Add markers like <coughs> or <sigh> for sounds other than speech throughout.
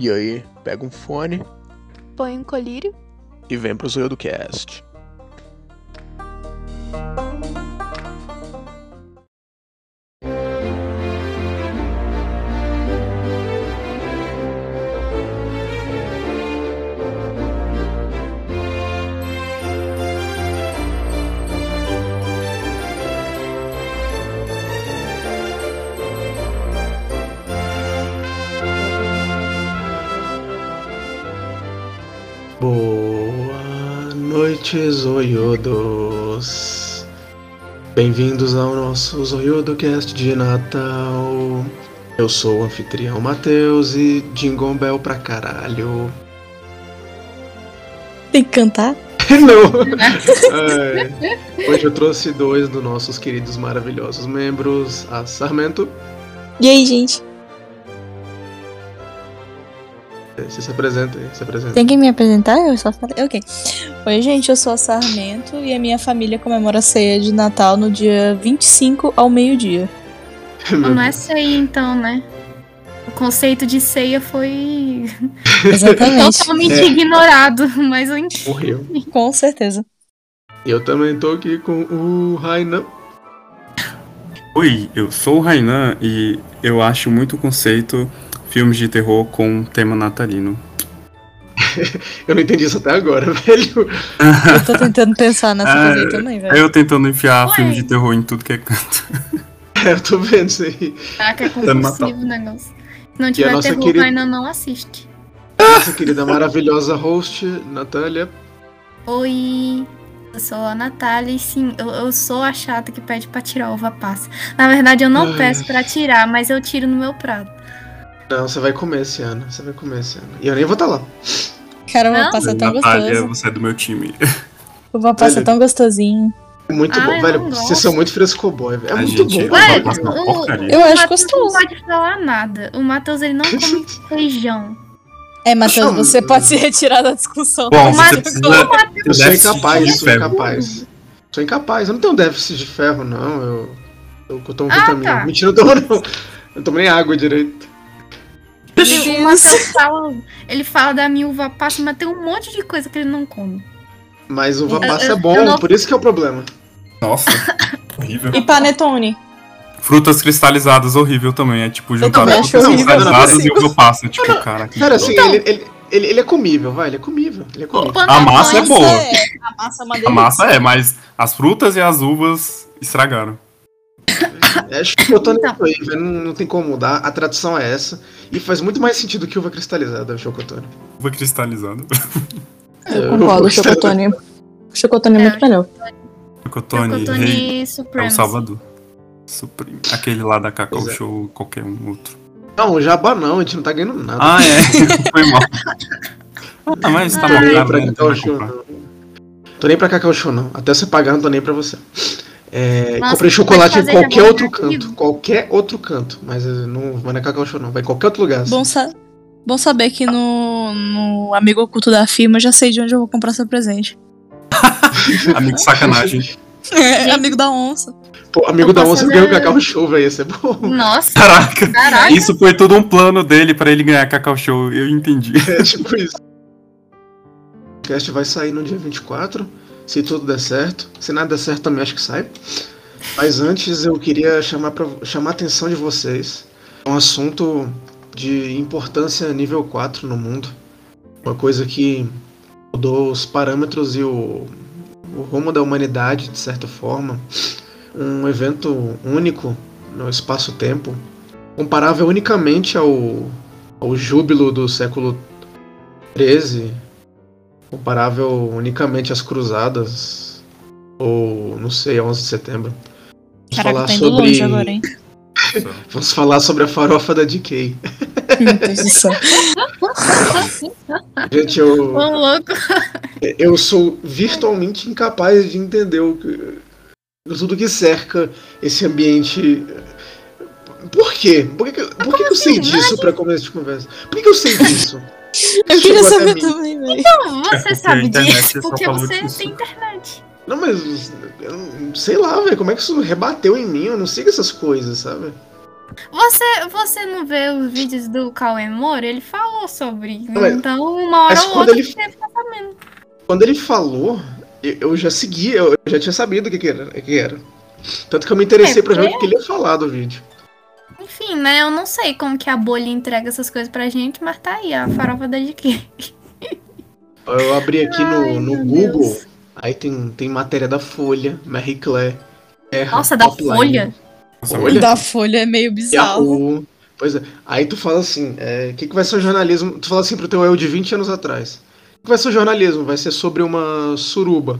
E aí, pega um fone Põe um colírio. e vem pro Zoio do Cast. Noite, zoiudos. Bem-vindos ao nosso Zoiudo Cast de Natal. Eu sou o anfitrião Matheus e Jingle Bell pra caralho. Tem que cantar? <laughs> Não! <laughs> É, hoje eu trouxe dois dos nossos queridos maravilhosos membros, a Sarmento. E aí, gente? Você se apresenta aí, se apresenta. Tem que me apresentar? Eu só falei. Ok. Oi, gente, eu sou a Sarmento e a minha família comemora a ceia de Natal no dia 25 ao meio-dia. <laughs> Não é ceia, então, né? O conceito de ceia foi <laughs> <laughs> Exatamente. totalmente É. ignorado, mas eu. Morreu. Com certeza. Eu também tô aqui com o Rainan. Oi, eu sou o Rainan e eu acho muito conceito filmes de terror com tema natalino. <laughs> Eu não entendi isso até agora, <laughs> velho. Eu tô tentando pensar nessa Ah, coisa aí também, velho. eu tentando enfiar Ué. filmes de terror em tudo que é canto. <laughs> É, eu tô vendo isso aí. Caraca, é compulsivo o negócio. Se não tiver terror, querida- ainda não assiste. Nossa querida maravilhosa host, Natália. Oi, eu sou a Natália e sim, eu, eu sou a chata que pede pra tirar uva passa. Na verdade, eu não Ai. peço pra tirar, mas eu tiro no meu prato. Não, você vai comer esse ano. Você vai comer esse ano. E eu nem vou estar lá. Caramba, Não? passa tão Natália, gostoso. você é do meu time. O passa Velho. tão gostosinho. Muito Ai, bom, velho. não Vocês são muito frescoboy, velho. É A muito gente- bom. Ué, uma o-. Eu o acho Matheus não gostoso. pode falar nada. O Matheus, ele não <laughs> come feijão. É, Matheus, Não, você pode se retirar da discussão. Bom, você precisa Eu sou incapaz, sou ferro. incapaz. Sou incapaz. Eu não tenho déficit de ferro, não. Eu, eu, eu tomo Ah, vitamina. tá. Mentira, eu tomo não. Eu não tomo nem água direito. Matheus fala, ele fala da minha uva passa, mas tem um monte de coisa que ele não come. Mas uva Eu- passa eu- é bom, não- por isso que é o problema. Nossa, <laughs> horrível. E panetone? Frutas cristalizadas, horrível também. É tipo juntar frutas cristalizadas não e uva passa. Tipo, cara, que Cara, assim, Então- ele, ele, ele, ele é comível, vai. Ele é comível. Ele é comível. A massa é boa. A massa é uma A massa é, mas as frutas e as uvas estragaram. É chocotone Então. aí, velho. Não, não tem como mudar. A tradição é essa. E faz muito mais sentido que uva cristalizada, chocotone. Uva cristalizada. Eu concordo, o chocotone. O chocotone é É, muito melhor. Chocotone, rei, Chocotone é o. Salvador. Supreme. Aquele lá da Cacau Pois é. Show, qualquer um outro. Não, jabá não, a gente não tá ganhando nada. Ah, é. <laughs> Foi mal. Ah, mas tá tô mais nem caro, pra? Cacau Show, não. Tô nem pra Cacau Show, não. Até você pagar, não tô nem pra você. É, Nossa, comprei chocolate em qualquer outro jabá comigo? canto. Qualquer outro canto. Mas não vai na Cacau Show, não. Vai em qualquer outro lugar. assim. Bom, sa- Bom saber que no, no amigo oculto da firma eu já sei de onde eu vou comprar seu presente. <laughs> Amigo sacanagem. É, amigo da onça. Pô, amigo Eu da onça fazer- ganhou Cacau Show, velho. Isso é bom. Nossa, Caraca. caraca. Isso foi tudo um plano dele pra ele ganhar Cacau Show. Eu entendi. É tipo isso. O podcast vai sair no dia 24, se tudo der certo. Se nada der certo, também acho que sai. Mas antes eu queria chamar, pra, chamar a atenção de vocês. Um assunto de importância nível 4 no mundo. Uma coisa que mudou os parâmetros e o, o rumo da humanidade, de certa forma. Um evento único no espaço-tempo, comparável unicamente ao, ao júbilo do século 13, comparável unicamente às cruzadas, ou não sei, 11 de setembro. Vamos Caraca, falar tá indo sobre, longe agora, hein? Vamos falar sobre a farofa da DK. Meu Deus do céu. <laughs> Gente, eu, Ô, louco. eu sou virtualmente incapaz de entender o que, tudo que cerca esse ambiente. Por quê? Por que, por que, que eu sei assim? disso pra começo de conversa? Por que, que eu sei disso? Eu queria saber também, velho. Não, É você a sabe disso, porque você disso. tem internet. Não, mas eu não- sei lá, velho, como é que isso rebateu em mim? Eu não sigo essas coisas, sabe? Você, você não vê os vídeos do Cauê Moura? Ele falou sobre isso. Mas- Então, uma hora ou quando outra ele- fica sabendo. Quando ele falou, eu- eu já segui, eu já tinha sabido o que, que era, o que era. Tanto que eu me interessei É, pra ver porque- o que ele ia falar do vídeo. Enfim, né? Eu não sei como que a bolha entrega essas coisas pra gente, mas tá aí, a farofa da GQ. Eu abri aqui Ai, no, no Google, Deus. aí tem, tem matéria da Folha, Marie Claire. Terra, Nossa, da Folha? Nossa, Olha. O da Folha é meio bizarro. Yahoo. Pois é. Aí tu fala assim, o que, que vai ser o jornalismo? Tu fala assim pro teu eu de 20 anos atrás. O que vai ser o jornalismo? Vai ser sobre uma suruba.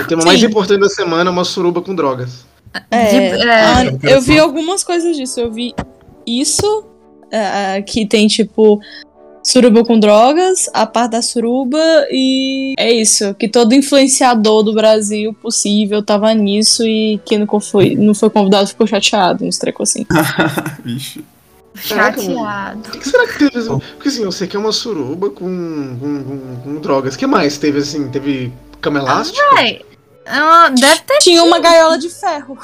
O tema <laughs> mais importante da semana é uma suruba com drogas. É, De- é. ah, Eu quero eu vi algumas coisas disso. Eu vi isso, ah, que tem tipo suruba com drogas, a parte da suruba, e é isso. Que todo influenciador do Brasil possível tava nisso e quem não foi, não foi convidado ficou chateado, uns trecos assim. <laughs> Vixe. Chateado. O que, será que teve? assim? Porque assim, eu sei que é uma suruba com, com, com- com drogas. O que mais teve assim? Teve cama elástica? Véi, ah, deve ter Tinha uma gaiola de ferro.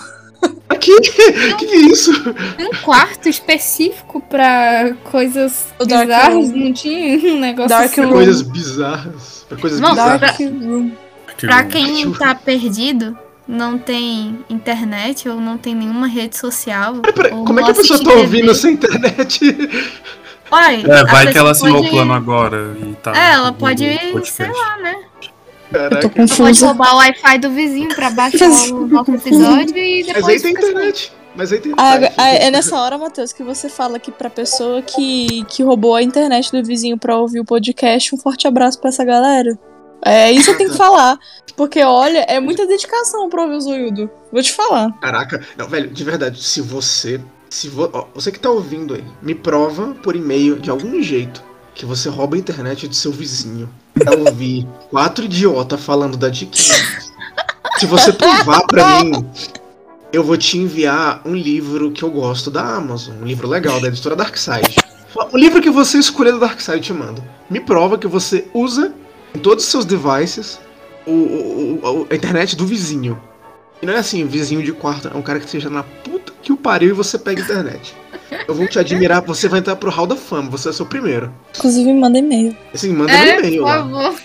<laughs> Aqui? O que, que é isso? um quarto específico pra coisas O bizarras, não tinha um negócio Dark assim. Pra coisas bizarras. Pra coisas Não, bizarras. pra- Dark Room. Pra Que quem tá perdido, não tem internet ou não tem nenhuma rede social. Peraí, peraí, ou como é que a pessoa tá ouvindo TV. sem internet? Uai, É, vai que ela assinou pode- o plano agora e tá. É, ela pode, podcast. sei lá, né? Eu Caraca. tô Ela pode roubar o Wi-Fi do vizinho pra baixar o nosso episódio e Mas depois. aí tem assim. internet. Mas aí tem Ah, internet. ah, é nessa hora, Matheus, que você fala que pra pessoa que, que roubou a internet do vizinho pra ouvir o podcast, um forte abraço pra essa galera. É isso eu tenho que <laughs> falar. Porque, olha, é muita dedicação pra ouvir o Zoiudo. Vou te falar. Caraca, não, velho, de verdade, se você. Se vo, ó, você que tá ouvindo aí, me prova por e-mail, de algum jeito, que você rouba a internet do seu vizinho pra ouvir quatro idiotas falando da Diquinha. Se você provar pra mim, eu vou te enviar um livro que eu gosto da Amazon. Um livro legal, da editora Darkside. O livro que você escolher da Darkside eu te mando. Me prova que você usa em todos os seus devices o, o- o- a internet do vizinho. E não é assim, vizinho de quarto, é um cara que seja na puta que o pariu e você pega internet. Eu vou te admirar, você vai entrar pro Hall da Fama, você é seu primeiro. Inclusive, manda e-mail. Assim, manda É, um e-mail por lá. favor.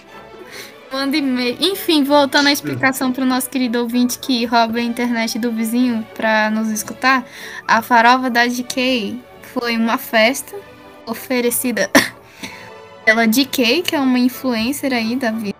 Manda e-mail. Enfim, voltando à explicação pro nosso querido ouvinte que rouba a internet do vizinho pra nos escutar, a farofa da DK foi uma festa oferecida <coughs> pela DK, que é uma influencer aí da vida.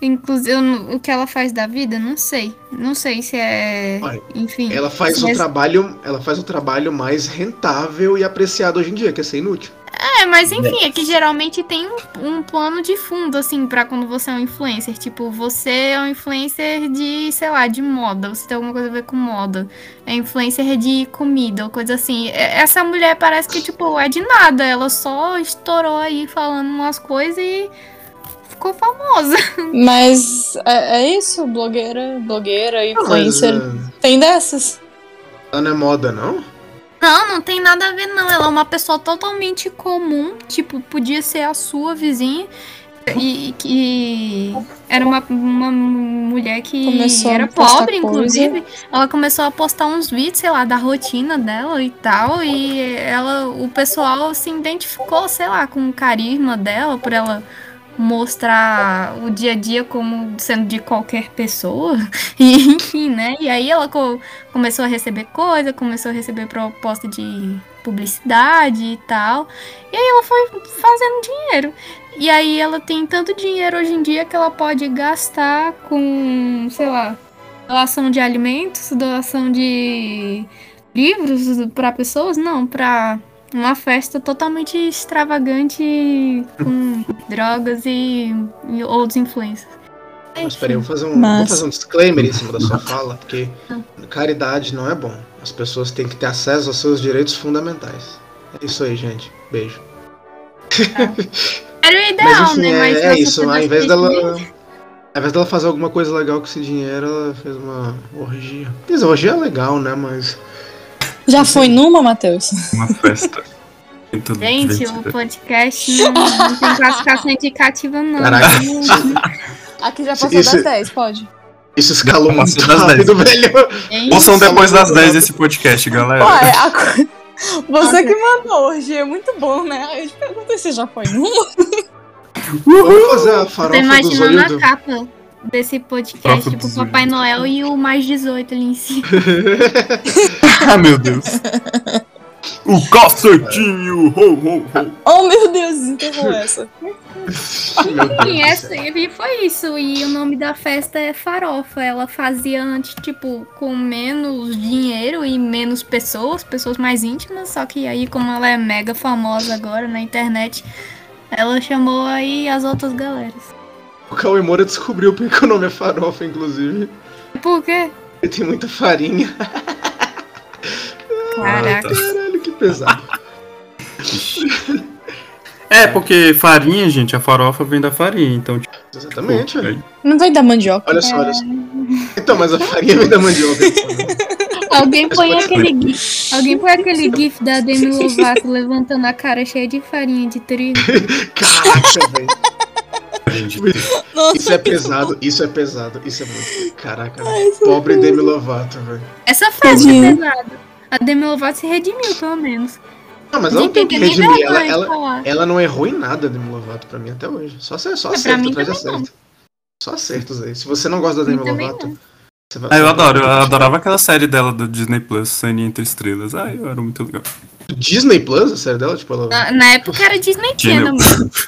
Inclusive, eu o que ela faz da vida, não sei. Não sei se é. Olha, Enfim. Ela faz o Mas- trabalho, ela faz o trabalho mais rentável e apreciado hoje em dia, que é ser inútil. É, mas enfim, é que geralmente tem um, um plano de fundo, assim, pra quando você é um influencer. Tipo, você é um influencer de, sei lá, de moda. Você tem alguma coisa a ver com moda. É influencer de comida ou coisa assim. É- Essa mulher parece que, tipo, é de nada. Ela só estourou aí falando umas coisas e ficou famosa. <laughs> Mas é, é isso, blogueira, blogueira, influencer. Mas, ah, Tem dessas. ela não é moda, não? Não, não tem nada a ver, não. Ela é uma pessoa totalmente comum. Tipo, podia ser a sua vizinha. E que era uma, uma mulher que Começou era pobre, coisa. inclusive. Ela começou a postar uns vídeos, sei lá, da rotina dela e tal. E ela, o pessoal se identificou, sei lá, com o carisma dela, por ela mostrar o dia a dia como sendo de qualquer pessoa. <laughs> E, enfim, né? E aí ela co- começou a receber coisa, começou a receber proposta de publicidade e tal. E aí ela foi fazendo dinheiro. E aí ela tem tanto dinheiro hoje em dia que ela pode gastar com, sei lá, doação de alimentos, doação de livros para pessoas, não, para uma festa totalmente extravagante com <laughs> drogas e, e outros influências. Mas peraí, eu vou fazer um, Mas- vou fazer um disclaimer em cima da sua fala, porque caridade não é bom. As pessoas têm que ter acesso aos seus direitos fundamentais. É isso aí, gente. Beijo. Era o ideal, Mas enfim, né? é, Mas é isso. Ao invés dela. Ao invés dela fazer alguma coisa legal com esse dinheiro, ela fez uma orgia. Quer dizer, orgia é legal, né? Mas. Já foi numa, Matheus? Uma festa. Muito Gente, o divertida. podcast não, não tem classificação indicativa, não. Caraca. Aqui já passou Isso- das 10, pode. Isso escalou Passou muito das rápido, velho. Gente, Ouçam depois das Muito 10 rápido. esse podcast, galera. Ué, a, co- <laughs> Você que mandou hoje, é muito bom, né? Aí eu te perguntei se já foi numa. Vamos fazer a Tô farofa dos imaginando olhos a do... capa desse podcast, tipo dos Papai. Noel e o mais 18 ali em cima. <laughs> <laughs> ah, meu Deus. O cacetinho! Ho, ho, ho. Oh, meu Deus, desenterrou <laughs> essa. Sim, do essa, e foi isso. E o nome da festa é Farofa. Ela fazia antes, tipo, com menos dinheiro e menos pessoas, pessoas mais íntimas. Só que aí, como ela é mega famosa agora na internet, ela chamou aí as outras galeras. O Cauê Moura descobriu porque o nome é farofa, inclusive. Por quê? Ele tem muita farinha. Caraca. Caralho, que pesado. <laughs> É, porque farinha, gente, a farofa vem da farinha, então, tipo, Exatamente, pô, velho. Não vem da mandioca. Olha só, olha só. Então, mas a farinha vem da mandioca. então, né? Alguém põe aquele gif. Alguém põe aquele gif da Demi Lovato levantando a cara cheia de farinha de trigo. <laughs> Caraca, velho. <laughs> Nossa, Isso é pesado, isso é pesado, isso é muito. Caraca, velho. Ai, Pobre Demi Lovato, velho. Essa frase é Tadinha. pesada. A Demi Lovato se redimiu, pelo menos. Não, mas ela não tem que redimir. Ela, ela, ela não errou em nada, Demi Lovato, pra mim, até hoje. Só, acer- só É, acerto mim atrás de também não. acerto. Só acertos aí. Se você não gosta da Demi Lovato, vai. Ah, eu adoro, eu adorava aquela série dela do Disney Plus, Sunny Entre Estrelas. Ah, eu era muito legal. Disney Plus, a série dela? Tipo, ela. Na, na época era Disney Channel.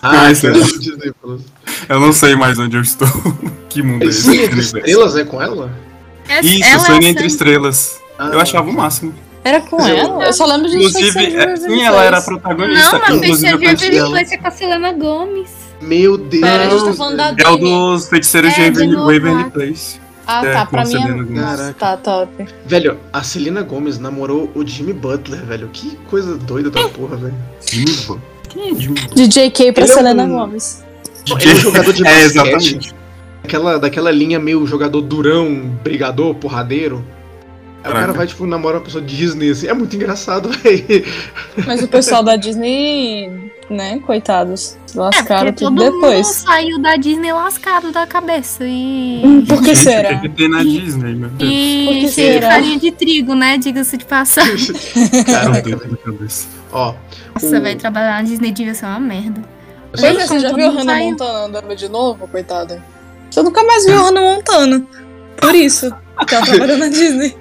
Ah, isso sério? Disney Plus. Eu não sei mais onde eu estou. <laughs> que mundo é esse? Que entre estrelas é com ela? Essa- Isso, ela é Sunny a Entre. Estrelas. Ah, Eu achava o máximo. Era com eu- ela? Eu só lembro de Inclusive, é, sim, ela era a protagonista. Não, mas Waverly ela. Place é com a Selena Gomes. Meu Deus. Pera, a gente tá falando da É o dos feiticeiros de É, Waverly, de Waverly. Place. Ah, É, tá. Pra mim é. Tá top. Velho, a Selena Gomez namorou o Jimmy Butler, velho. Que coisa doida da porra, velho. Jimmy Butler. Quem é Jimmy Butler? De JK pra Ele é Selena um- Gomes. Ele é um jogador de É, basquete. exatamente. Daquela, daquela linha meio jogador durão, brigador, porradeiro. Aí o cara vai, tipo, namorar uma pessoa Disney, assim. É muito engraçado, <laughs> velho. Mas o pessoal da Disney, né, coitados, É, lascaram porque tudo todo mundo depois. saiu da Disney lascado da cabeça. E. Hum, Por que Gente, será? O que, tem na Disney, meu Deus? E cheio de farinha de trigo, né? Diga-se de passagem. Deus velho. da cabeça. Ó. Nossa, o- vai trabalhar na Disney devia ser uma merda. Pois é, você já viu mundo Hannah saiu. Montana andando de novo, coitada? Você nunca mais viu a Hannah Montana. Por isso, que ela <laughs> trabalhou na Disney.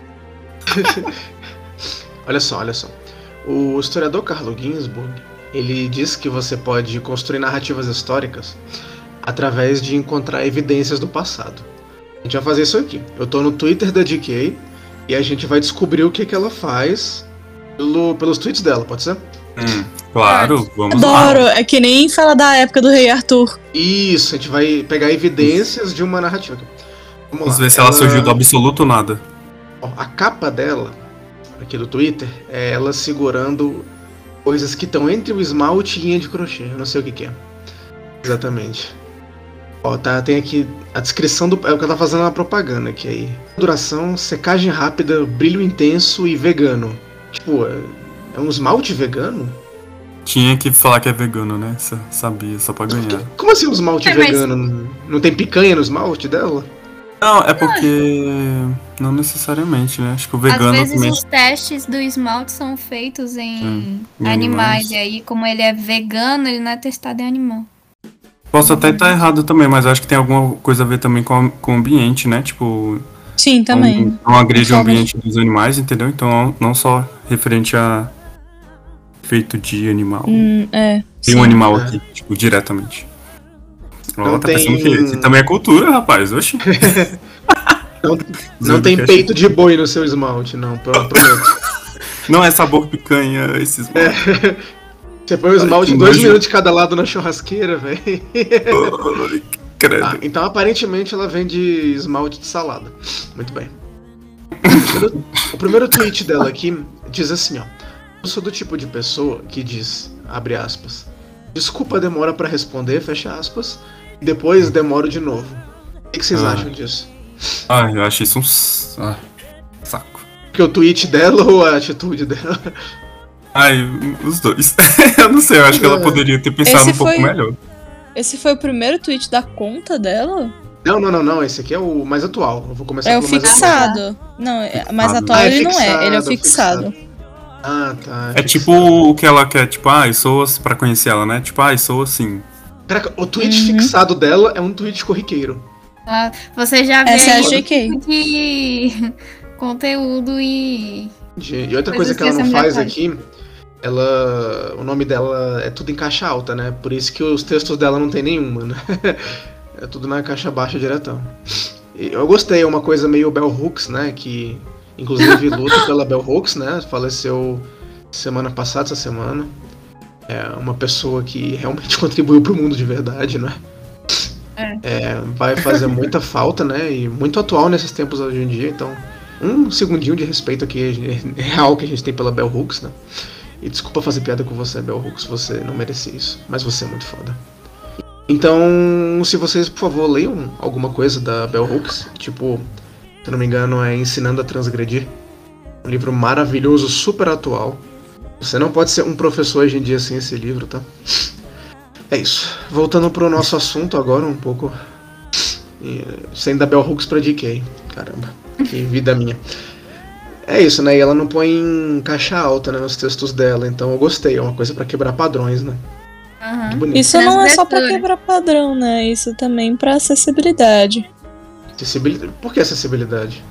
<laughs> Olha só, olha só. O historiador Carlo Ginsburg, ele diz que você pode construir narrativas históricas através de encontrar evidências do passado. A gente vai fazer isso aqui. Eu tô no Twitter da DK e a gente vai descobrir o que, que ela faz pelo- pelos tweets dela, pode ser? Hum, claro, vamos Adoro, lá. é que nem fala da época do Rei Arthur. Isso, a gente vai pegar evidências de uma narrativa. Vamos Vamos lá. ver se ela surgiu do absoluto nada. Ó, a capa dela, aqui do Twitter, é ela segurando coisas que estão entre o esmalte e linha de crochê. Eu não sei o que, que é. Exatamente. Ó, tá, tem aqui a descrição do. É o que ela tá fazendo na propaganda aqui aí. Duração, secagem rápida, brilho intenso e vegano. Tipo, é, é um esmalte vegano? Tinha que falar que é vegano, né? Sa- Sabia, só pra ganhar. Como assim um esmalte É, mas- vegano? Não tem picanha no esmalte dela? Não, é porque. Não necessariamente, né? Acho que o Às vegano vezes também. os testes do esmalte são feitos em Hum, em animais. animais. E aí, como ele é vegano, ele não é testado em animal. Posso até estar errado também, mas acho que tem alguma coisa a ver também com, a- com o ambiente, né? Tipo, Sim, também. Não, não agride o ambiente dos animais, entendeu? Então, não só referente a feito de animal. Hum, é. Tem sim. um animal É. aqui, tipo, diretamente. Ó, tá tem- pensando que também é cultura, rapaz. Oxi. <laughs> Não, não tem é peito de boi no seu esmalte, não, pro- <laughs> prometo. Não é sabor picanha, esses. Você põe o Ai, esmalte que dois nojo. minutos de cada lado na churrasqueira, velho. <laughs> Ai. Ah, então aparentemente ela vende esmalte de salada. Muito bem. O primeiro, o primeiro tweet dela aqui diz assim, ó. Eu sou do tipo de pessoa que diz, abre aspas, desculpa demora pra responder, fecha aspas, e depois demoro de novo. O que, que vocês Ah. acham disso? Ai, eu achei isso um. ah, saco. Que o tweet dela ou a atitude dela? Ai, os dois. <laughs> eu não sei, eu acho que ela poderia ter pensado Esse um pouco foi- melhor. Esse foi o primeiro tweet da conta dela? Não, não, não, não. Esse aqui é o mais atual. Eu vou começar É o mais fixado. Não, é- mais Fixado. atual Ah, é ele não é, ele é o fixado, fixado. Ah, tá. É tipo o que ela quer, tipo, ah, sou assim, pra conhecer ela, né? Tipo, ah, sou assim. Caraca, o tweet Uhum. fixado dela é um tweet corriqueiro. Ah, Você já vê Essa é tipo de conteúdo e. E outra coisa que ela não faz faz. aqui, ela. O nome dela é tudo em caixa alta, né? Por isso que os textos dela não tem nenhuma, né? <laughs> É tudo na caixa baixa diretão. E eu gostei, é uma coisa meio Bell Hooks, né? Que inclusive <laughs> luta pela Bell Hooks, né? Faleceu semana passada, essa semana. É uma pessoa que realmente <laughs> contribuiu pro mundo de verdade, né? É, vai fazer muita falta, né? E muito atual nesses tempos hoje em dia, então um segundinho de respeito aqui é <laughs> real que a gente tem pela Bell Hooks, né? E desculpa fazer piada com você, Bell Hooks, você não merecia isso, mas você é muito foda. Então, se vocês, por favor, leiam alguma coisa da Bell Hooks, tipo, se não me engano, é Ensinando a Transgredir. Um livro maravilhoso, super atual. Você não pode ser um professor hoje em dia sem esse livro, tá? É isso. Voltando pro nosso assunto agora, um pouco. e, Saindo da Bell Hooks pra DK. Caramba, que vida minha. É isso, né? E ela não põe em caixa alta né, nos textos dela, então eu gostei. É uma coisa pra quebrar padrões, né? Bonito. Isso não é só pra Transgressora. quebrar padrão, né? Isso também pra acessibilidade. Acessibilidade. Por que acessibilidade?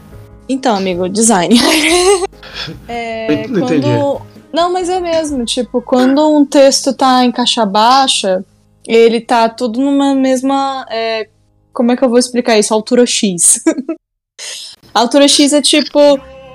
Então, amigo, design. <laughs> é, Não entendi. quando... Não, mas é mesmo, tipo, quando um texto tá em caixa baixa, ele tá tudo numa mesma. é, Como é que eu vou explicar isso? Altura X. <laughs> Altura X é tipo.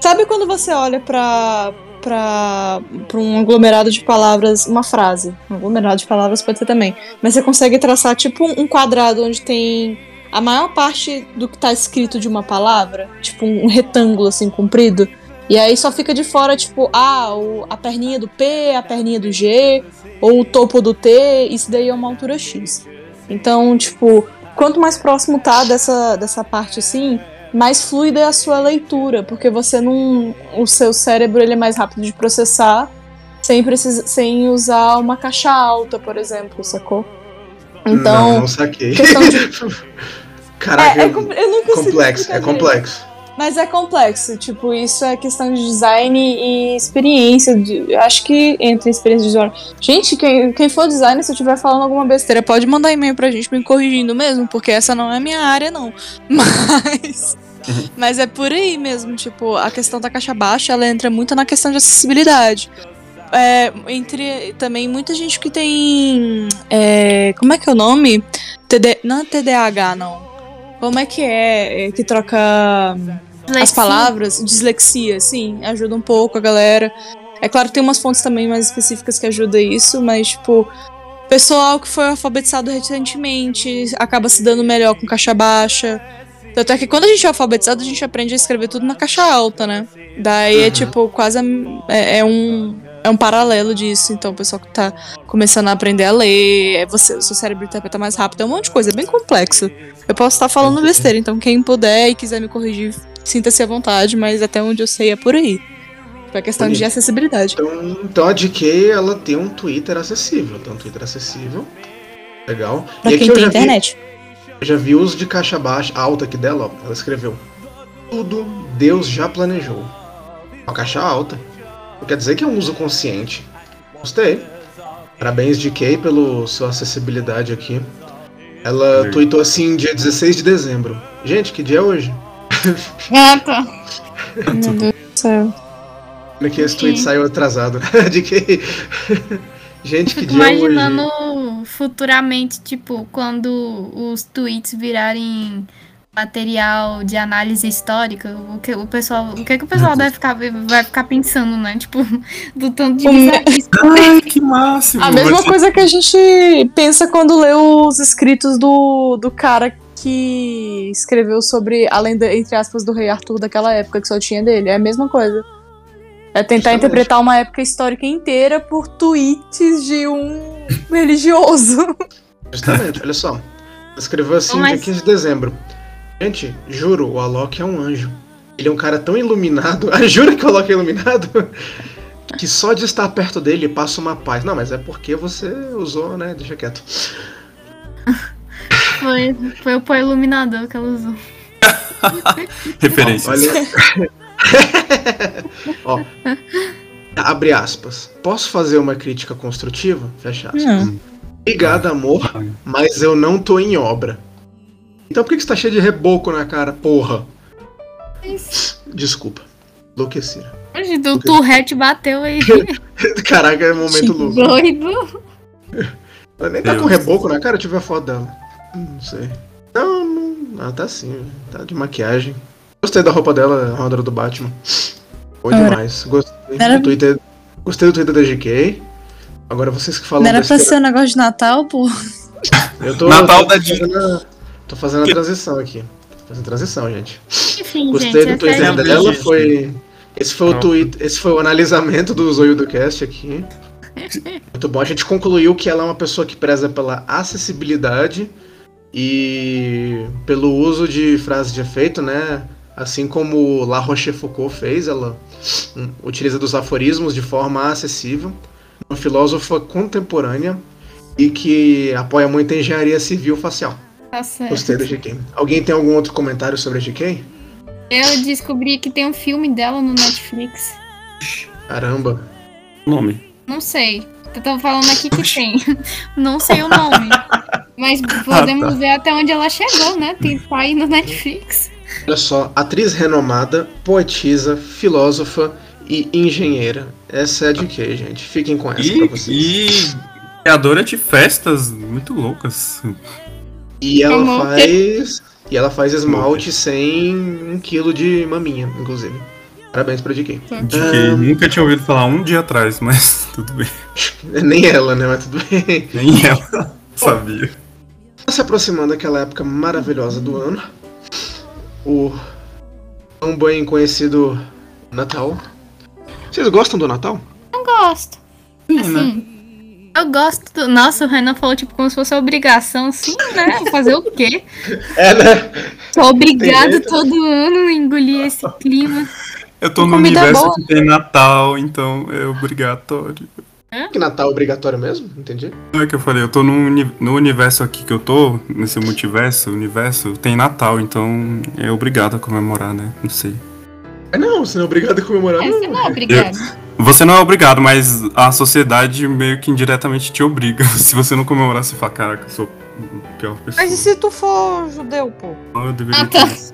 Sabe quando você olha pra, pra, pra um aglomerado de palavras, uma frase? Um aglomerado de palavras pode ser também. Mas você consegue traçar tipo um quadrado onde tem a maior parte do que tá escrito de uma palavra, tipo um retângulo assim comprido. E aí só fica de fora, tipo, ah, o- a perninha do P, a perninha do G, ou o topo do T, isso daí é uma altura X. Então, tipo, quanto mais próximo tá dessa, dessa parte assim, mais fluida é a sua leitura, porque você não. O seu cérebro ele é mais rápido de processar sem, precis, sem usar uma caixa alta, por exemplo, sacou? não, Então. não saquei. questão <laughs> Caraca, É, é eu não complexo, é complexo. Mas é complexo, tipo, isso é questão de design e experiência. De, acho que entra experiência de usuário. Gente, quem, quem for designer, se eu estiver falando alguma besteira, pode mandar e-mail pra gente me corrigindo mesmo, porque essa não é minha área, não. <laughs> Mas. Mas é por aí mesmo, tipo, a questão da caixa baixa, ela entra muito na questão de acessibilidade. É, entre também muita gente que tem. é, como é que é o nome? TD, não é TDAH, não. Como é que é? é que troca as Dislexia. palavras, dislexia, sim, ajuda um pouco a galera. É claro que tem umas fontes também mais específicas que ajudam isso, mas, tipo, pessoal que foi alfabetizado recentemente acaba se dando melhor com caixa baixa. Tanto é que quando a gente é alfabetizado, a gente aprende a escrever tudo na caixa alta, né? Daí é Uhum. tipo, quase. É, é um. É um paralelo disso. Então, o pessoal que tá começando a aprender a ler, é você, o seu cérebro interpreta mais rápido, é um monte de coisa, é bem complexo. Eu posso estar falando Entendi. besteira, então quem puder e quiser me corrigir, sinta-se à vontade, mas até onde eu sei é por aí. É questão de Bonito. acessibilidade. Então, então a DK ela tem um Twitter acessível. Tem um Twitter acessível. Legal. Pra e quem eu tem já vi, internet. eu já vi os de caixa baixa, alta aqui dela, ó. Ela escreveu. Tudo Deus já planejou. Uma caixa alta. Quer dizer que é um uso consciente. Gostei. Parabéns, DK, pela sua acessibilidade aqui. Ela tweetou assim dia 16 de dezembro. Gente, que dia é hoje? <laughs> Ah, tá. Meu Deus do céu. Como é que esse tweet saiu atrasado? <laughs> DK. Gente, que dia é hoje? imaginando futuramente, tipo, quando os tweets virarem material de análise histórica, o que o pessoal, o que, que o pessoal deve ficar, vai ficar pensando, né? Tipo, <laughs> do tanto de bizarrice. Ai, que máximo! A mesma ser- coisa que a gente pensa quando lê os escritos do, do cara que escreveu sobre a lenda, entre aspas, do rei Arthur daquela época, que só tinha dele. É a mesma coisa. É tentar Justamente. interpretar uma época histórica inteira por tweets de um <laughs> religioso. Justamente, olha só. Escreveu assim Mas- dia 15 de dezembro. Gente, juro, o Alok é um anjo. Ele é um cara tão iluminado. <laughs> Ah, jura que o Alok é iluminado? <laughs> que só de estar perto dele passa uma paz. Não, mas é porque você usou, né? Deixa quieto. <laughs> Foi, foi o pó iluminador que ela usou. Referências. Olha. Ó. Abre aspas. Posso fazer uma crítica construtiva? Fecha aspas. Não. Obrigado, amor, mas eu não tô em obra. Então por que, que você tá cheio de reboco na cara, porra? Desculpa. Enlouquecida. Hoje do Tourette bateu aí. <laughs> Caraca, é um momento louco. Doido. Ela nem tá Deus. com reboco na cara, eu ver a foto dela. Não sei. Não, não. Ela tá assim, tá de maquiagem. Gostei da roupa dela, a armadura do Batman. Foi Ora. demais. Gostei Era- do Twitter. Gostei do Twitter da GK. Agora vocês que falam Não era pra ser um negócio de Natal, pô. Eu tô, Natal tô da a, Tô fazendo a transição aqui. Tô fazendo a transição, gente. Enfim, Gostei gente, do Twitter é dela, gente. foi. Esse foi o Não. tweet, esse foi o analisamento do Zoio do Cast aqui. Muito bom. A gente concluiu que ela é uma pessoa que preza pela acessibilidade e pelo uso de frases de efeito, né? Assim como La Rochefoucauld fez, ela utiliza dos aforismos de forma acessível. Uma filósofa contemporânea e que apoia muito a engenharia civil facial. Tá certo. Gostei da GK. Alguém tem algum outro comentário sobre a GK? Eu descobri que tem um filme dela no Netflix. Caramba. Nome. Não sei. Eu tô falando aqui que tem. <laughs> Não sei o nome. Mas <laughs> podemos tá. ver até onde ela chegou, né? Tem tá aí no Netflix. Olha só, atriz renomada, poetisa, filósofa e engenheira. Essa é a GK, gente. Fiquem com essa pra E, vocês. e criadora de festas muito loucas. E ela Como? faz. E ela faz esmalte sem um quilo de maminha, inclusive. Parabéns pra GK. De que nunca tinha ouvido falar um dia atrás, mas <laughs> tudo bem. <laughs> Nem ela, né? Mas tudo bem. Nem ela <laughs> sabia. Se aproximando daquela época maravilhosa do ano. O tão bem conhecido Natal. Vocês gostam do Natal? Eu gosto. Sim, né? Eu gosto do. Nossa, o Renan falou, tipo, como se fosse obrigação, sim, né? Fazer o quê? É, né? Tô obrigado todo ano a engolir esse clima. Eu tô no universo boa. que tem Natal, então é obrigatório. Que Natal é obrigatório mesmo? Entendi. Não é que eu falei, eu tô no, no universo aqui que eu tô, nesse multiverso, universo, tem Natal, então é obrigado a comemorar, né? Não sei. É, não, você não é obrigado a comemorar. É, não. você não é obrigado. Você não é obrigado, mas a sociedade meio que indiretamente te obriga. <laughs> Se você não comemorar, você fala, caraca, eu sou a pior pessoa. Mas e se tu for judeu, pô? Eu deveria Ah, tá. ter-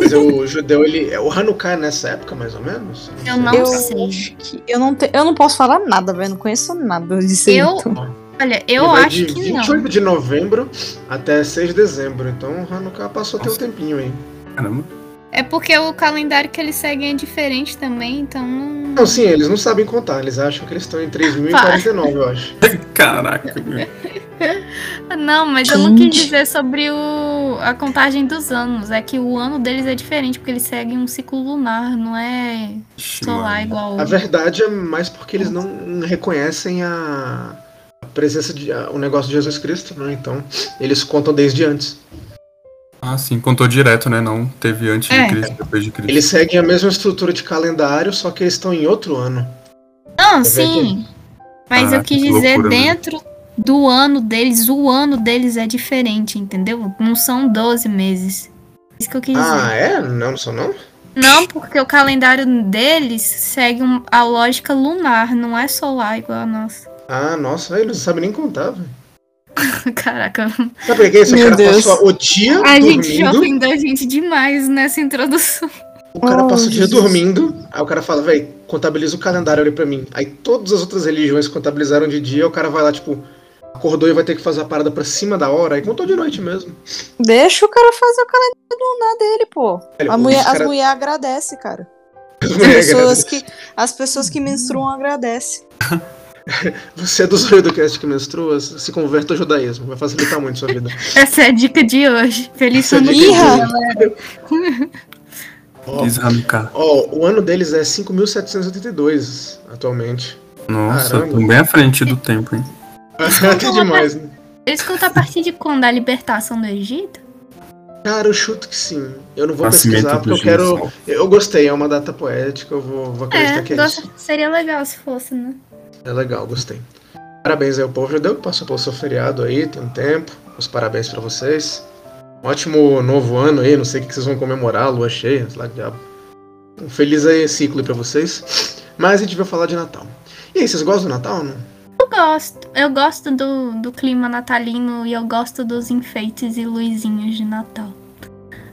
Mas o judeu, ele. é O Hanukkah é nessa época, mais ou menos? Eu não eu sei. acho que. Eu não, te, eu não posso falar nada, velho. Não conheço nada disso. Eu- então. Olha, eu acho de que 28 não. de novembro até 6 de dezembro. Então o Hanukkah passou até um tempinho aí. Caramba. É porque o calendário que eles seguem é diferente também, então não. Não, sim, eles não sabem contar. Eles acham que eles estão em 3049, eu acho. <laughs> Caraca, meu. <laughs> Não, mas eu não quis dizer sobre o, a contagem dos anos. É que o ano deles é diferente, porque eles seguem um ciclo lunar, não é solar mano. igual. A verdade é mais porque eles não reconhecem a, a presença de. a- o negócio de Jesus Cristo, né? Então, eles contam desde antes. Ah, sim, contou direto, né? Não teve antes É. de Cristo, depois de Cristo. Eles seguem a mesma estrutura de calendário, só que eles estão em outro ano. Não, ver sim. Mas eu Caraca, quis que dizer, loucura, né? dentro do ano deles, o ano deles é diferente, entendeu? Não são 12 meses. Isso que eu quis Ah, dizer. é? Não, não são não? Não, porque o calendário deles segue a lógica lunar, não é solar igual a nossa. Ah, nossa, eles não sabem nem contar, velho. <laughs> Caraca, Sabe por que esse Meu cara Deus. passou o dia a gente já dormindo? ofendeu a gente demais nessa introdução. O cara Oh, passa o dia Jesus. dormindo, aí o cara fala, véi, contabiliza o calendário ali pra mim. Aí todas as outras religiões contabilizaram de dia, o cara vai lá, tipo, acordou e vai ter que fazer a parada pra cima da hora, aí contou de noite mesmo. Deixa o cara fazer o calendário lunar dele, pô. Velho, A mulher, cara- <laughs> As mulheres agradecem, cara. as As pessoas, agradecem. que, as pessoas que menstruam agradecem. <laughs> <laughs> Você é do Zoio do Cast que menstrua, se converta ao judaísmo, vai facilitar muito sua vida. <laughs> Essa é a dica de hoje. Feliz Essa é a ano! Ó, Diz Hanukkah. ó, o ano deles é 5.782 atualmente. Nossa, tô bem à frente do tempo, hein? <laughs> Até demais, né? Eles contam a partir de quando? A libertação do Egito? Cara, eu chuto que sim. Eu não vou Nascimento pesquisar porque eu quero. Eu gostei, é uma data poética, eu vou, vou acreditar É, que é gosto- isso. seria legal se fosse, né? É legal, gostei. Parabéns aí ao povo judeu que passou pelo seu feriado aí, tem um tempo. Os parabéns pra vocês. Um ótimo novo ano aí, não sei o que vocês vão comemorar, lua cheia, sei lá que diabo. Um feliz aí ciclo aí pra vocês. Mas a gente vai falar de Natal. E aí, vocês gostam do Natal, não? Eu gosto. Eu gosto do, do clima natalino e eu gosto dos enfeites e luzinhas de Natal.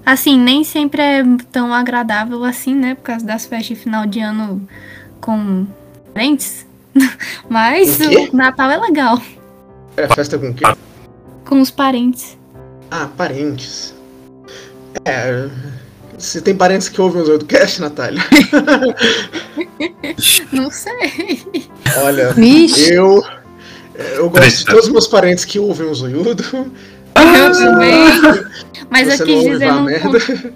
Assim, nem sempre é tão agradável assim, né? Por causa das festas de final de ano com parentes. <laughs> Mas O o Natal é legal. É festa com o quê? Com os parentes. Ah, parentes. É. Você tem parentes que ouvem os Oitocast, Natália? <laughs> <laughs> Não sei. Olha, Vixe. eu. Eu gosto de todos os meus parentes que ouvem o Zoiudo. Eu também. Mas Você não quis ouve dizer con-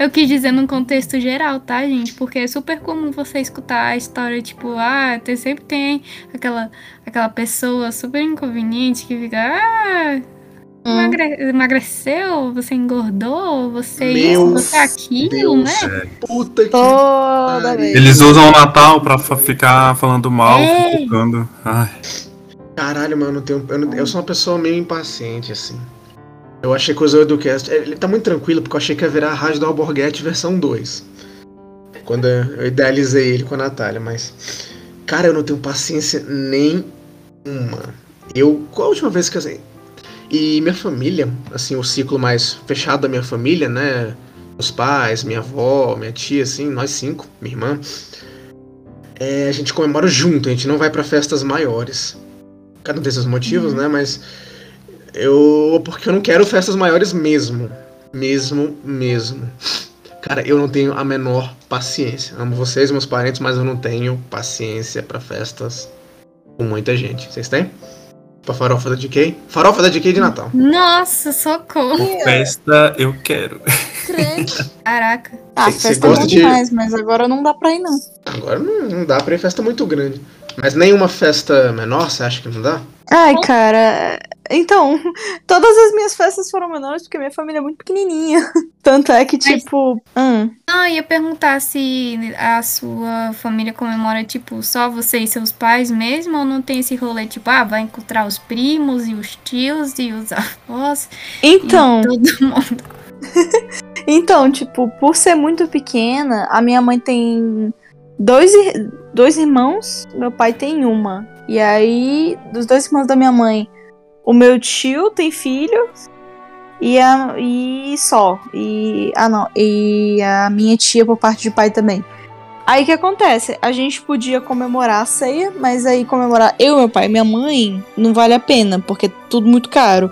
Eu quis dizer num contexto geral, tá, gente? Porque é super comum você escutar a história, tipo, ah, tem, sempre tem aquela, aquela pessoa super inconveniente que fica, ah, Hum. emagre- emagreceu, você engordou, você Meu isso, você aquilo, Deus. né? Puta que. Toda vez. Eles usam o Natal pra ficar falando mal, É. fofocando. Ai. Caralho, mano, eu, tenho, eu, não- eu sou uma pessoa meio impaciente, assim. Eu achei que o Zoidocast. Ele tá muito tranquilo, porque eu achei que ia virar a Rádio do Alborguete versão 2. Quando eu idealizei ele com a Natália, mas. Cara, eu não tenho paciência nenhuma. Eu. Qual a última vez que eu. E minha família, assim, o ciclo mais fechado da minha família, né? Meus pais, minha avó, minha tia, assim, nós cinco, minha irmã. É, a gente comemora junto, a gente não vai pra festas maiores. Cada um tem seus motivos, né? Mas eu. Porque eu não quero festas maiores mesmo. Mesmo, mesmo. Cara, eu não tenho a menor paciência. Amo vocês, meus parentes, mas eu não tenho paciência pra festas com muita gente. Vocês têm? Pra farofa da DK? Farofa da DK de Natal. Nossa, socorro. Por festa eu quero. <laughs> Caraca. Ah, Você festa é bom de- demais, mas agora não dá pra ir, não. Agora não, não dá pra ir festa muito grande. Mas nenhuma festa menor, você acha que não dá? Ai, cara. Então, <laughs> todas as minhas festas foram menores porque minha família é muito pequenininha. <laughs> Tanto é que, Mas- tipo. hum, Ah, ia perguntar se a sua família comemora, tipo, só você e seus pais mesmo, ou não tem esse rolê, tipo, ah, vai encontrar os primos e os tios e os avós Então. e todo mundo. <laughs> Então, tipo, por ser muito pequena, a minha mãe tem dois, dois irmãos, meu pai tem uma. E aí, dos dois irmãos da minha mãe, o meu tio tem filho e, a, e só. E, ah, não. E a minha tia por parte de pai também. Aí o que acontece? A gente podia comemorar a ceia, mas aí comemorar eu, meu pai e minha mãe não vale a pena, porque é tudo muito caro.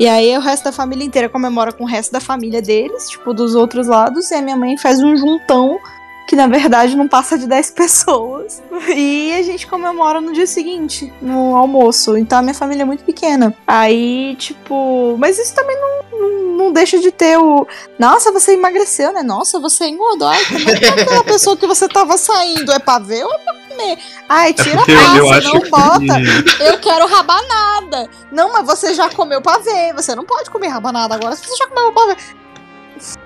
E aí o resto da família inteira comemora com o resto da família deles, tipo, dos outros lados, e a minha mãe faz um juntão que na verdade não passa de 10 pessoas. E a gente comemora no dia seguinte, no almoço. Então a minha família é muito pequena. Aí, tipo. Mas isso também não, não, não deixa de ter o. Nossa, você emagreceu, né? Nossa, você engordou. Ai, como é que aquela pessoa que você tava saindo é pra ver ou é pra comer? Ai, É tira porque a acho não bota. que. <laughs> Eu quero rabanada. Não, mas você já comeu pra ver. Você não pode comer rabanada agora se você já comeu pra ver. Des-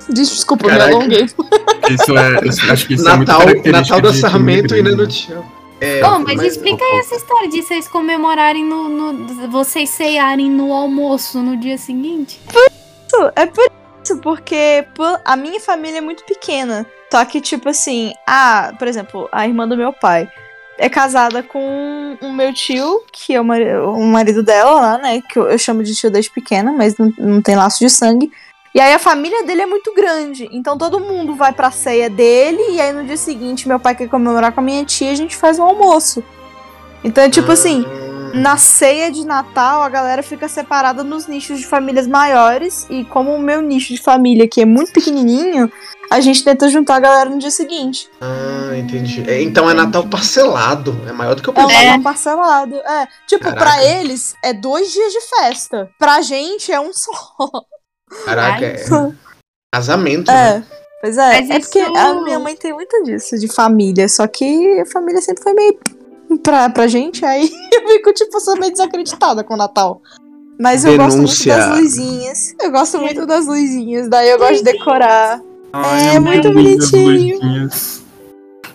Desculpa, eu me Caraca. alonguei. Isso é. isso- acho que isso é muito Natal, característico Natal da Sarmento e ainda no tio. É, Ô, mas, mas- explica aí essa história de vocês comemorarem no, no- vocês ceiarem no almoço no dia seguinte. É por isso, porque pô, a minha família é muito pequena. Só que, tipo assim, a, por exemplo, a irmã do meu pai é casada com o meu tio, que é o, mari- o marido dela lá, né? Que eu, eu chamo de tio desde pequena, mas não, não tem laço de sangue. E aí a família dele é muito grande. Então todo mundo vai pra ceia dele. E aí no dia seguinte, meu pai quer comemorar com a minha tia, a gente faz um almoço. Então é tipo assim. Ah, Na ceia de Natal, a galera fica separada nos nichos de famílias maiores. E como o meu nicho de família aqui é muito pequenininho, a gente tenta juntar a galera no dia seguinte. Ah, entendi. É, então é Natal parcelado. É maior do que eu É um pensava. Natal parcelado. É, tipo, Caraca. pra eles é dois dias de festa. Pra gente é um só. <laughs> Caraca, Ai, é casamento. né? É. Pois é, Mas é porque a minha mãe tem muito disso, de família. Só que a família sempre foi meio pra, pra gente, aí <laughs> eu fico, tipo, sou meio desacreditada com o Natal. Mas eu gosto muito das luzinhas. Eu gosto muito das luzinhas, daí eu gosto de decorar. Ai, É muito bonitinho.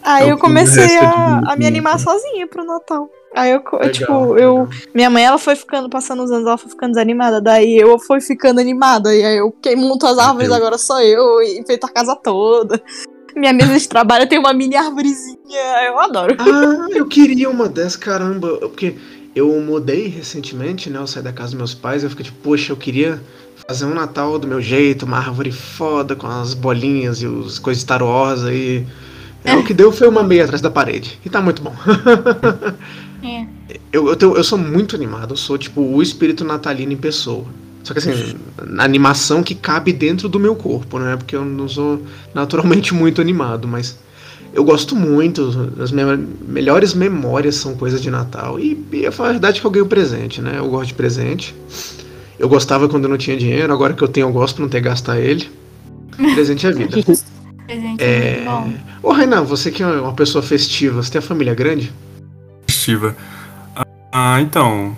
Aí É eu que comecei a, a me animar sozinha pro Natal. Aí eu, Legal, tipo, eu. legal. Minha mãe, ela foi ficando, passando os anos, ela foi ficando desanimada. Daí eu fui ficando animada. E aí eu quem monto as árvores agora sou eu, e enfeito a casa toda. Minha mesa de trabalho tem uma mini árvorezinha. Eu adoro. Ah, eu queria uma dessas, caramba. Porque eu mudei recentemente, né? Eu saí da casa dos meus pais. Eu fiquei tipo, poxa, eu queria fazer um Natal do meu jeito, uma árvore foda com as bolinhas e os coisas Star Wars aí. É, O que deu foi uma meia atrás da parede. E tá muito bom. <laughs> É. Eu, eu, tenho- eu sou muito animado, eu sou tipo o espírito natalino em pessoa. Só que assim, na animação que cabe dentro do meu corpo, né? Porque eu não sou naturalmente muito animado, mas eu gosto muito. As minhas melhores memórias são coisas de Natal. E, e a verdade é que eu ganho presente, né? Eu gosto de presente. Eu gostava quando eu não tinha dinheiro, agora que eu tenho, eu gosto pra não ter que gastar ele. Presente é vida. <laughs> Presente é muito bom. Ô, Rainan, você que é uma pessoa festiva, você tem a família grande? Ah, então.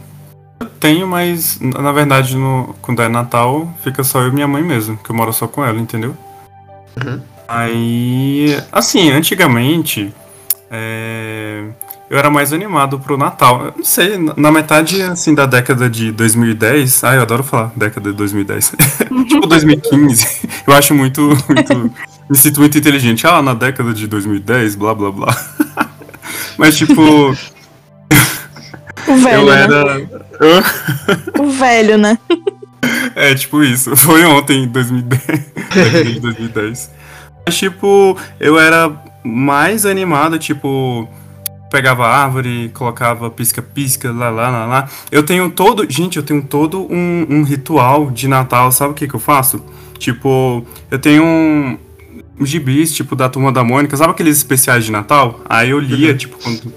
Eu tenho, mas na verdade, no, quando é Natal, fica só eu e minha mãe mesmo, que eu moro só com ela, entendeu? Uhum. Aí, assim, antigamente, é, eu era mais animado pro Natal. Eu não sei, na- na metade, assim, da década de 2010, ah, eu adoro falar década de 2010, <laughs> tipo 2015, <laughs> eu acho muito, muito, me sinto muito inteligente. Ah, na década de 2010, blá, blá, blá. <laughs> Mas, tipo, O velho, eu né? era... Hã? O velho, né? É, tipo isso. <laughs> Foi ontem, em 2010. década de 2010. Mas, tipo, eu era mais animado, tipo, pegava árvore, colocava pisca-pisca, lá, lá, lá, lá. Eu tenho todo. Gente, eu tenho todo um, um ritual de Natal. Sabe o que, que eu faço? Tipo, eu tenho um. um Gibis, tipo, da turma da Mônica, sabe aqueles especiais de Natal? Aí eu lia, tipo, quando,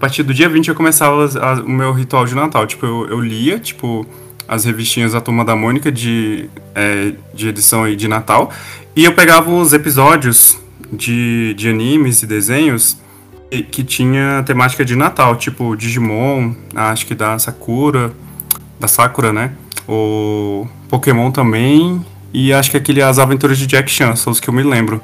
partir do dia 20 eu começava as- as- o meu ritual de Natal. Tipo, eu, eu lia, tipo, as revistinhas da Turma da Mônica de, é, de edição aí de Natal. E eu pegava os episódios de, de animes e desenhos que, que tinha temática de Natal, tipo Digimon, acho que da Sakura, da Sakura, né? O Pokémon também. E acho que aquele As Aventuras de Jack Chan, são os que eu me lembro.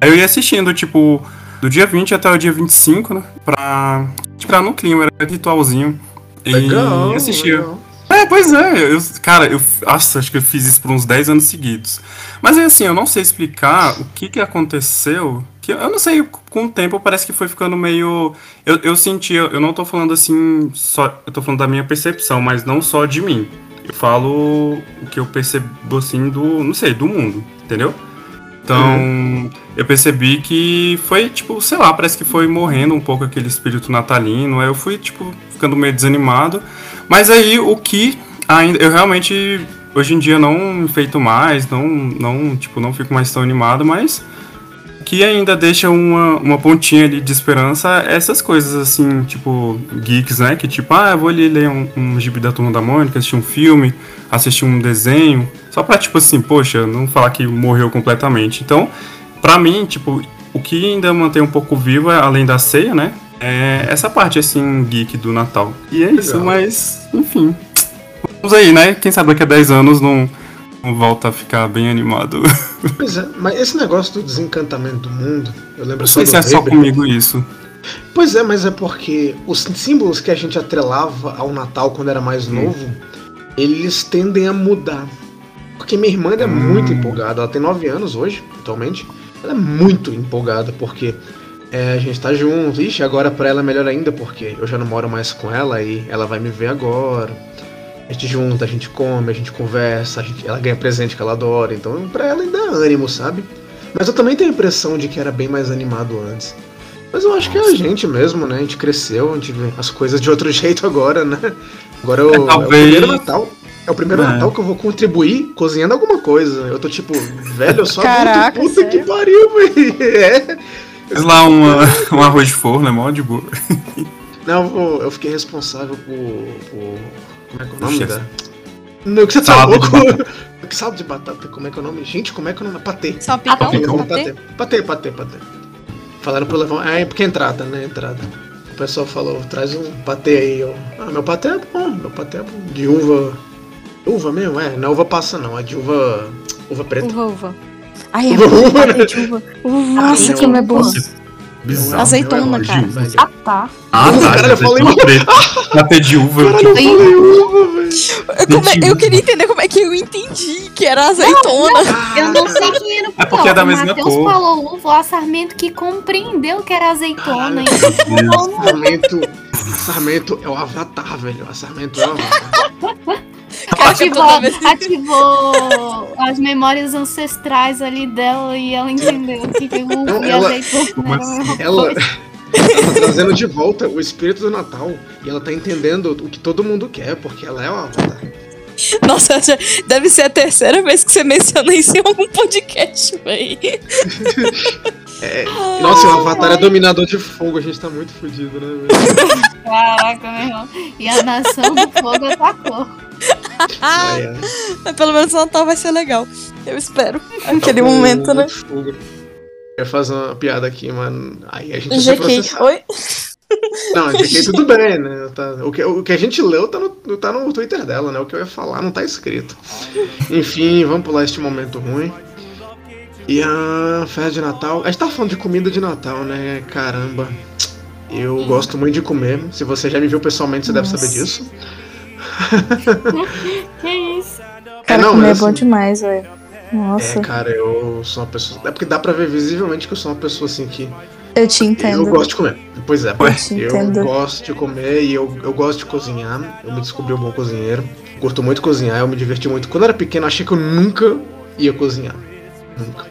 Aí eu ia assistindo, tipo, do dia 20 até o dia 25, né? Pra entrar no clima, era ritualzinho. E Legal. assistia. legal. É, pois é. Eu, cara, eu nossa, acho que eu fiz isso por uns 10 anos seguidos. Mas é assim, eu não sei explicar o que que aconteceu. Que eu não sei, com o tempo parece que foi ficando meio. Eu, eu senti, eu não tô falando assim, só. Eu tô falando da minha percepção, mas não só de mim. Eu falo o que eu percebo assim do. Não sei, do mundo, entendeu? Então, eu percebi que foi, tipo, sei lá, parece que foi morrendo um pouco aquele espírito natalino. Aí eu fui, tipo, ficando meio desanimado. Mas aí o que ainda. Eu realmente, hoje em dia, não enfeito mais, não, não, tipo, não fico mais tão animado, mas. Que ainda deixa uma, uma pontinha ali de esperança essas coisas, assim, tipo, geeks, né? Que tipo, ah, eu vou ali ler um, um gibi da Turma da Mônica, assistir um filme, assistir um desenho, só pra, tipo assim, poxa, não falar que morreu completamente. Então, pra mim, tipo, o que ainda mantém um pouco vivo, além da ceia, né? É essa parte, assim, geek do Natal. E é isso, Legal. mas, enfim. Vamos aí, né? Quem sabe daqui a 10 anos não volta a ficar bem animado. <laughs> Pois é, mas esse negócio do desencantamento do mundo, eu lembro Não só sei se é só comigo isso. Pois é, mas é porque os símbolos que a gente atrelava ao Natal quando era mais novo, eles tendem a mudar. Porque minha irmã é muito empolgada, ela tem 9 anos hoje, atualmente. Ela é muito empolgada, porque é, a gente tá junto. Ixi, agora pra ela é melhor ainda, porque eu já não moro mais com ela e ela vai me ver agora. A gente junta, a gente come, a gente conversa, a gente- ela ganha presente que ela adora. Então pra ela ainda é ânimo, sabe? Mas eu também tenho a impressão de que era bem mais animado antes. Mas eu acho que é a gente mesmo, né? A gente cresceu, a gente vê as coisas de outro <laughs> jeito agora, né? Agora eu, É, é, o primeiro Natal. É o primeiro É. Natal que eu vou contribuir cozinhando alguma coisa. Eu tô tipo, velho, eu só Caraca, puta sério? que pariu, <laughs> velho. É. Fiz lá uma, um arroz de forno, é mó de boa. Não, eu, eu fiquei responsável por. por como é que é o nome. Não, que você tá louco? <laughs> Que salada de batata, como é que é o nome? Gente, como é que é o nome? Patê. Salpicão? Salpicão. Patê? Patê, patê, patê. Falaram pra eu levar. Ah, é porque é entrada, né? Entrada. O pessoal falou, traz um patê aí. Eu, ah, meu patê é bom, meu patê é bom. De uva. Uva mesmo? É, não é uva passa não, é de uva. Uva preta. Uva, uva. Ai, é Uva, uva. patê uva. Uva, Nossa, como é bom. não. Bizarro. Azeitona, né? cara. Uva. Ah, tá. Ah, tá. Caralho, eu falei preta. Patê de uva. Caralho, eu Sim. falei uva, velho. É- eu Mentira. queria entender como é que eu entendi que era azeitona. Eu não sei quem era o É porque é da mesma O Matheus cor. falou uva, o Sarmento que compreendeu que era azeitona. Sarmento, Sarmento é o avatar, velho. A Sarmento é o avatar. <laughs> Ativou, ativou as memórias ancestrais ali dela e ela entendeu que uva Não, ela- azeitona Como era a mesma Ela, ela tá trazendo de volta o espírito do Natal e ela tá entendendo o que todo mundo quer, porque ela é o avatar. Nossa, já- deve ser a terceira vez que você menciona isso em algum podcast, véi. <laughs> Nossa, o avatar é dominador de fogo, a gente tá muito fudido, né? <laughs> Caraca, meu irmão. E a nação do fogo atacou. Ai, ai. Mas pelo menos o Natal vai ser legal. Eu espero. Aquele Tá com momento, né? fogo. Eu ia fazer uma piada aqui, mano. Aí a gente GK. processado. Oi? Não, GK tudo <laughs> bem, né? Tá- o, que, o que a gente leu tá no, tá no Twitter dela, né? O que eu ia falar não tá escrito. Enfim, vamos pular este momento ruim. E a festa de Natal. A gente tá falando de comida de Natal, né? Caramba. Eu gosto muito de comer. Se você já me viu pessoalmente, você deve Nossa. saber disso. <laughs> Que isso? Cara, não, comer é mas bom assim- demais, velho. Nossa, É, cara, eu sou uma pessoa. É porque dá pra ver visivelmente que eu sou uma pessoa assim que. eu te entendo. Eu gosto de comer. Pois é, Eu te eu gosto de comer e eu, eu gosto de cozinhar. Eu me descobri um bom cozinheiro. Curto muito cozinhar, eu me diverti muito. Quando eu era pequeno, eu achei que eu nunca ia cozinhar. Nunca.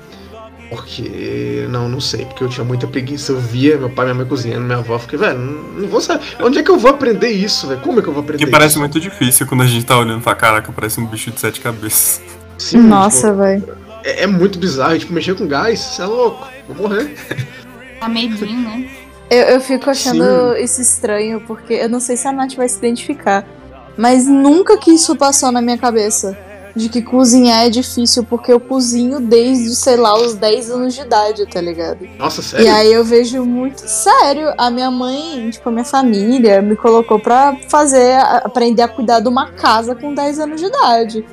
Porque. Não, não sei, porque eu tinha muita preguiça. Eu via meu pai e minha mãe cozinhando, minha avó. Fiquei, velho, não, não vou saber. Onde é que eu vou aprender isso, velho? Como é que eu vou aprender Que parece isso? muito difícil quando a gente tá olhando pra caraca, parece um bicho de sete cabeças. Sim, Nossa, tipo, velho. é, é muito bizarro. Tipo, mexer com gás, você é louco. Vou morrer. Tá medinho, né? Eu, eu fico achando Sim. isso estranho, porque eu não sei se a Nath vai se identificar. Mas nunca que isso passou na minha cabeça. De que cozinhar é difícil, porque eu cozinho desde, sei lá, os 10 anos de idade, tá ligado? Nossa, sério? E aí eu vejo muito sério. A minha mãe, tipo, a minha família me colocou pra fazer, aprender a cuidar de uma casa com 10 anos de idade.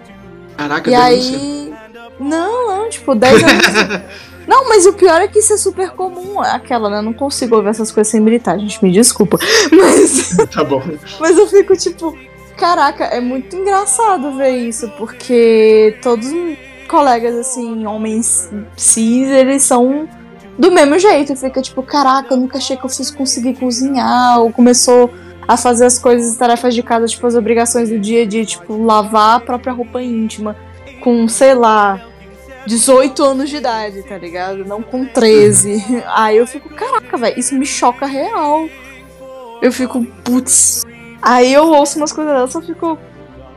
Caraca, E denúncia. aí. Não, não, tipo, 10 anos. <laughs> Não, mas o pior é que isso é super comum. Aquela, né? Eu não consigo ouvir essas coisas sem gritar, gente. Me desculpa. <laughs> Mas, tá bom. mas eu fico tipo. Caraca, é muito engraçado ver isso, porque todos os colegas, assim, homens cis, eles são do mesmo jeito. Fica tipo, caraca, eu nunca achei que eu fosse conseguir cozinhar. Ou começou a fazer as coisas, tarefas de casa, tipo, as obrigações do dia a dia, tipo, lavar a própria roupa íntima. Com, sei lá, 18 anos de idade, tá ligado? Não com 13. <laughs> Aí eu fico, caraca, velho, isso me choca real. Eu fico, putz. Aí eu ouço umas coisas dessas, eu fico.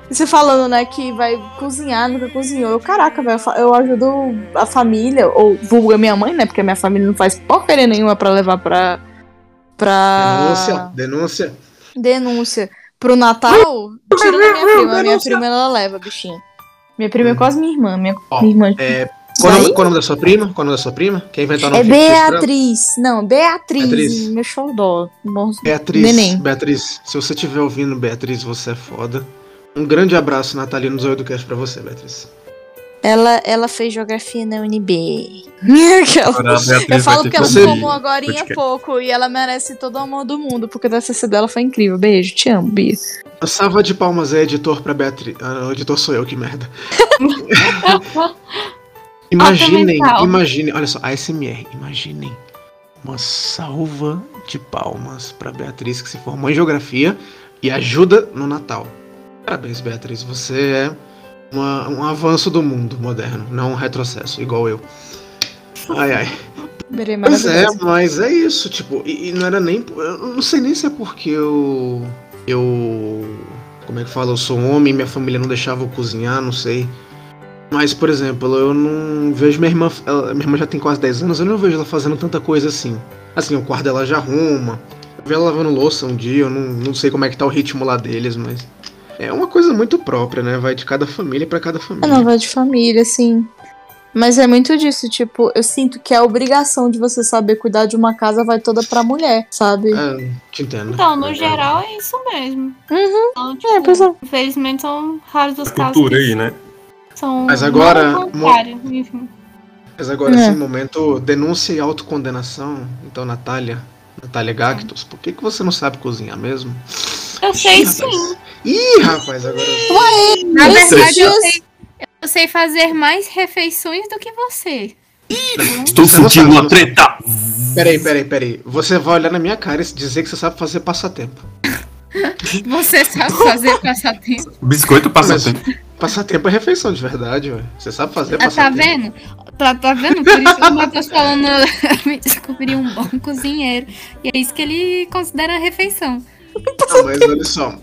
Você falando, né, que vai cozinhar, nunca cozinhou. Eu, caraca, velho, eu ajudo a família, ou vulga minha mãe, né? Porque a minha família não faz porcaria nenhuma pra levar pra. pra. Denúncia, denúncia. denúncia. Pro Natal, tirando a minha prima. A minha prima ela leva, bichinho. Minha prima é quase minha irmã. Minha, Ó, minha irmã. É, qual, o nome, qual o nome da sua prima? Qual o nome da sua prima? Quer inventar o É nome ela? Beatriz. Não, Beatriz. Beatriz. Meu xodó. Beatriz, Neném. Beatriz, se você estiver ouvindo, Beatriz, você é foda. Um grande abraço natalino do Zoio do Cast pra você, Beatriz. Ela, ela fez geografia na UNB. <laughs> A Eu falo porque ela formou agora há podcast. pouco e ela merece todo o amor do mundo, porque o TCC dela foi incrível. Beijo, te amo, Bia. A salva de palmas é editor pra Beatriz. Ah, editor sou eu, que merda. <laughs> Imaginem, imaginem, olha só, ASMR, imaginem uma salva de palmas pra Beatriz que se formou em geografia e ajuda no Natal. Parabéns, Beatriz, você é uma- um avanço do mundo moderno, não um retrocesso, igual eu. Ai, ai. Pois é, mas é isso, tipo, e, e não era nem. Eu não sei nem se é porque eu. Eu. Como é que fala? Eu sou um homem, minha família não deixava eu cozinhar, não sei. Mas, por exemplo, eu não vejo minha irmã. ela- minha irmã já tem quase 10 anos, eu não vejo ela fazendo tanta coisa assim. Assim, o quarto dela já arruma. Eu vi ela lavando louça um dia, eu não, não sei como é que tá o ritmo lá deles, mas. É uma coisa muito própria, né? Vai de cada família pra cada É família. nova de família, assim. Mas é muito disso, tipo, eu sinto que a obrigação de você saber cuidar de uma casa vai toda pra mulher, sabe? É, te entendo. Então, no geral, é isso mesmo. Uhum. Então, tipo, É, pois é. infelizmente são raros os A casos cultura que aí, né? São Mas agora, contrário, enfim. Mas agora É. sim, momento denúncia e autocondenação. Então, Natália, Natália Gactus, por que, que você não sabe cozinhar mesmo? Eu sei Ih, sim. rapaz. Ih, rapaz, agora. Na Esses verdade, eu sei, eu sei fazer mais refeições do que você. Estou sentindo uma treta! Peraí, peraí, peraí. Você vai olhar na minha cara e dizer que você sabe fazer passatempo. Você sabe fazer passatempo. Biscoito passa Mas-. Passatempo é refeição de verdade, ué. Você sabe fazer Ah, tá passatempo. vendo? Tá, tá vendo? Por isso que o Matheus falando <laughs> me descobrir um bom cozinheiro. E é isso que ele considera refeição. Não, mas olha só.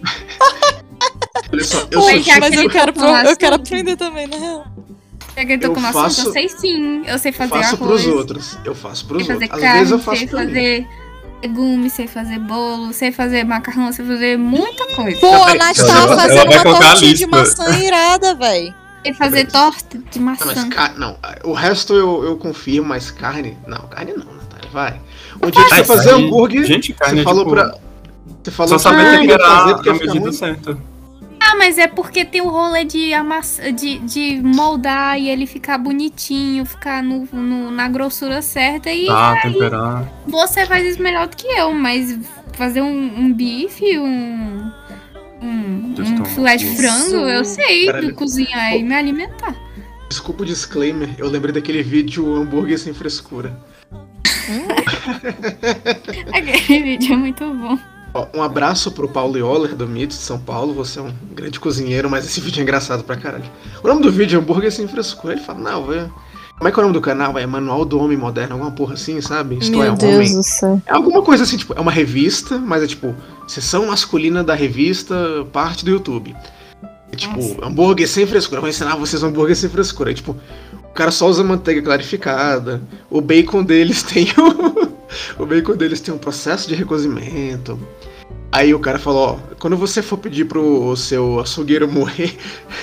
olha só, eu Oi, sou tipo, Mas eu quero, pro- coração. eu quero aprender também, na real. Já que eu tô Eu com faço- assunto, eu sei sim. Eu sei fazer faço arroz. pros outros. Eu faço pros fazer outros. Às carne, vezes eu faço sei pra mim. Fazer legumes, sei fazer bolo, sei fazer macarrão, sei fazer muita coisa. Pô, a Nath ela tava vai- fazendo ela uma a tortinha de maçã irada, véi. Sei fazer torta de Não, mas maçã. não, o resto eu, eu confirmo, mas carne. Não, carne não, Natália, vai. Um dia você É, fazer carne- hambúrguer, Gente, carne você é falou tipo, pra. Você falou Só saber temperar fazer porque na ia ficar medida certa. Ah, mas é porque tem o rolê de, amassa, de, de moldar e ele ficar bonitinho, ficar no, no- na grossura certa. E Tá, temperar. você faz isso melhor do que eu, mas fazer um, um bife, um. Um, um filé de frango, eu sei Caralho. cozinhar e me alimentar. Desculpa o disclaimer, eu lembrei daquele vídeo hambúrguer sem frescura. <laughs> Aquele vídeo é muito bom. Um abraço pro Paulo Yoller do Mitos de São Paulo. Você é um grande cozinheiro, mas esse vídeo é engraçado pra caralho. O nome do vídeo é Hambúrguer Sem Frescura. Ele fala, não, vai. Como é que é o nome do canal? É Manual do Homem Moderno, alguma porra assim, sabe? Isto é Meu Deus homem. do céu. É alguma coisa assim, tipo, é uma revista, mas é tipo, sessão masculina da revista, parte do YouTube. É tipo, Nossa. hambúrguer sem frescura. Eu vou ensinar vocês um hambúrguer sem frescura. É tipo, o cara só usa manteiga clarificada. O bacon deles <laughs> tem o. o bacon deles tem um processo de recozimento. Aí o cara falou, ó, quando você for pedir pro seu açougueiro moer,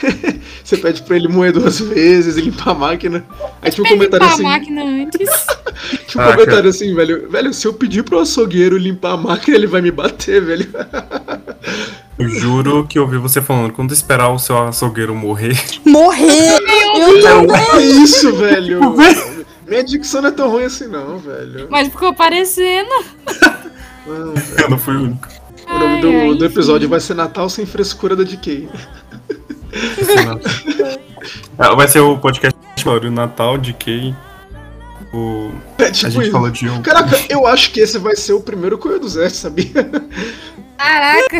<laughs> você pede pra ele moer duas vezes e limpar a máquina. Aí tinha um comentário Limpar assim. a máquina antes. <laughs> Tinha um Ah, comentário assim, velho. Velho, se eu pedir pro açougueiro limpar a máquina, ele vai me bater, velho. Eu juro que eu ouvi você falando, quando esperar o seu açougueiro morrer. Morrer! Eu tô... É isso, velho. Minha dicção não é tão ruim assim, não, velho. Mas ficou parecendo. Não, Eu não fui o único. o nome do, ai, do episódio vai ser Natal sem frescura da DK. É, Vai ser o podcast o Natal de quem o É a tipo gente isso. falou de um. Caraca, eu acho que esse vai ser o primeiro Coelho do Zé, sabia? Caraca.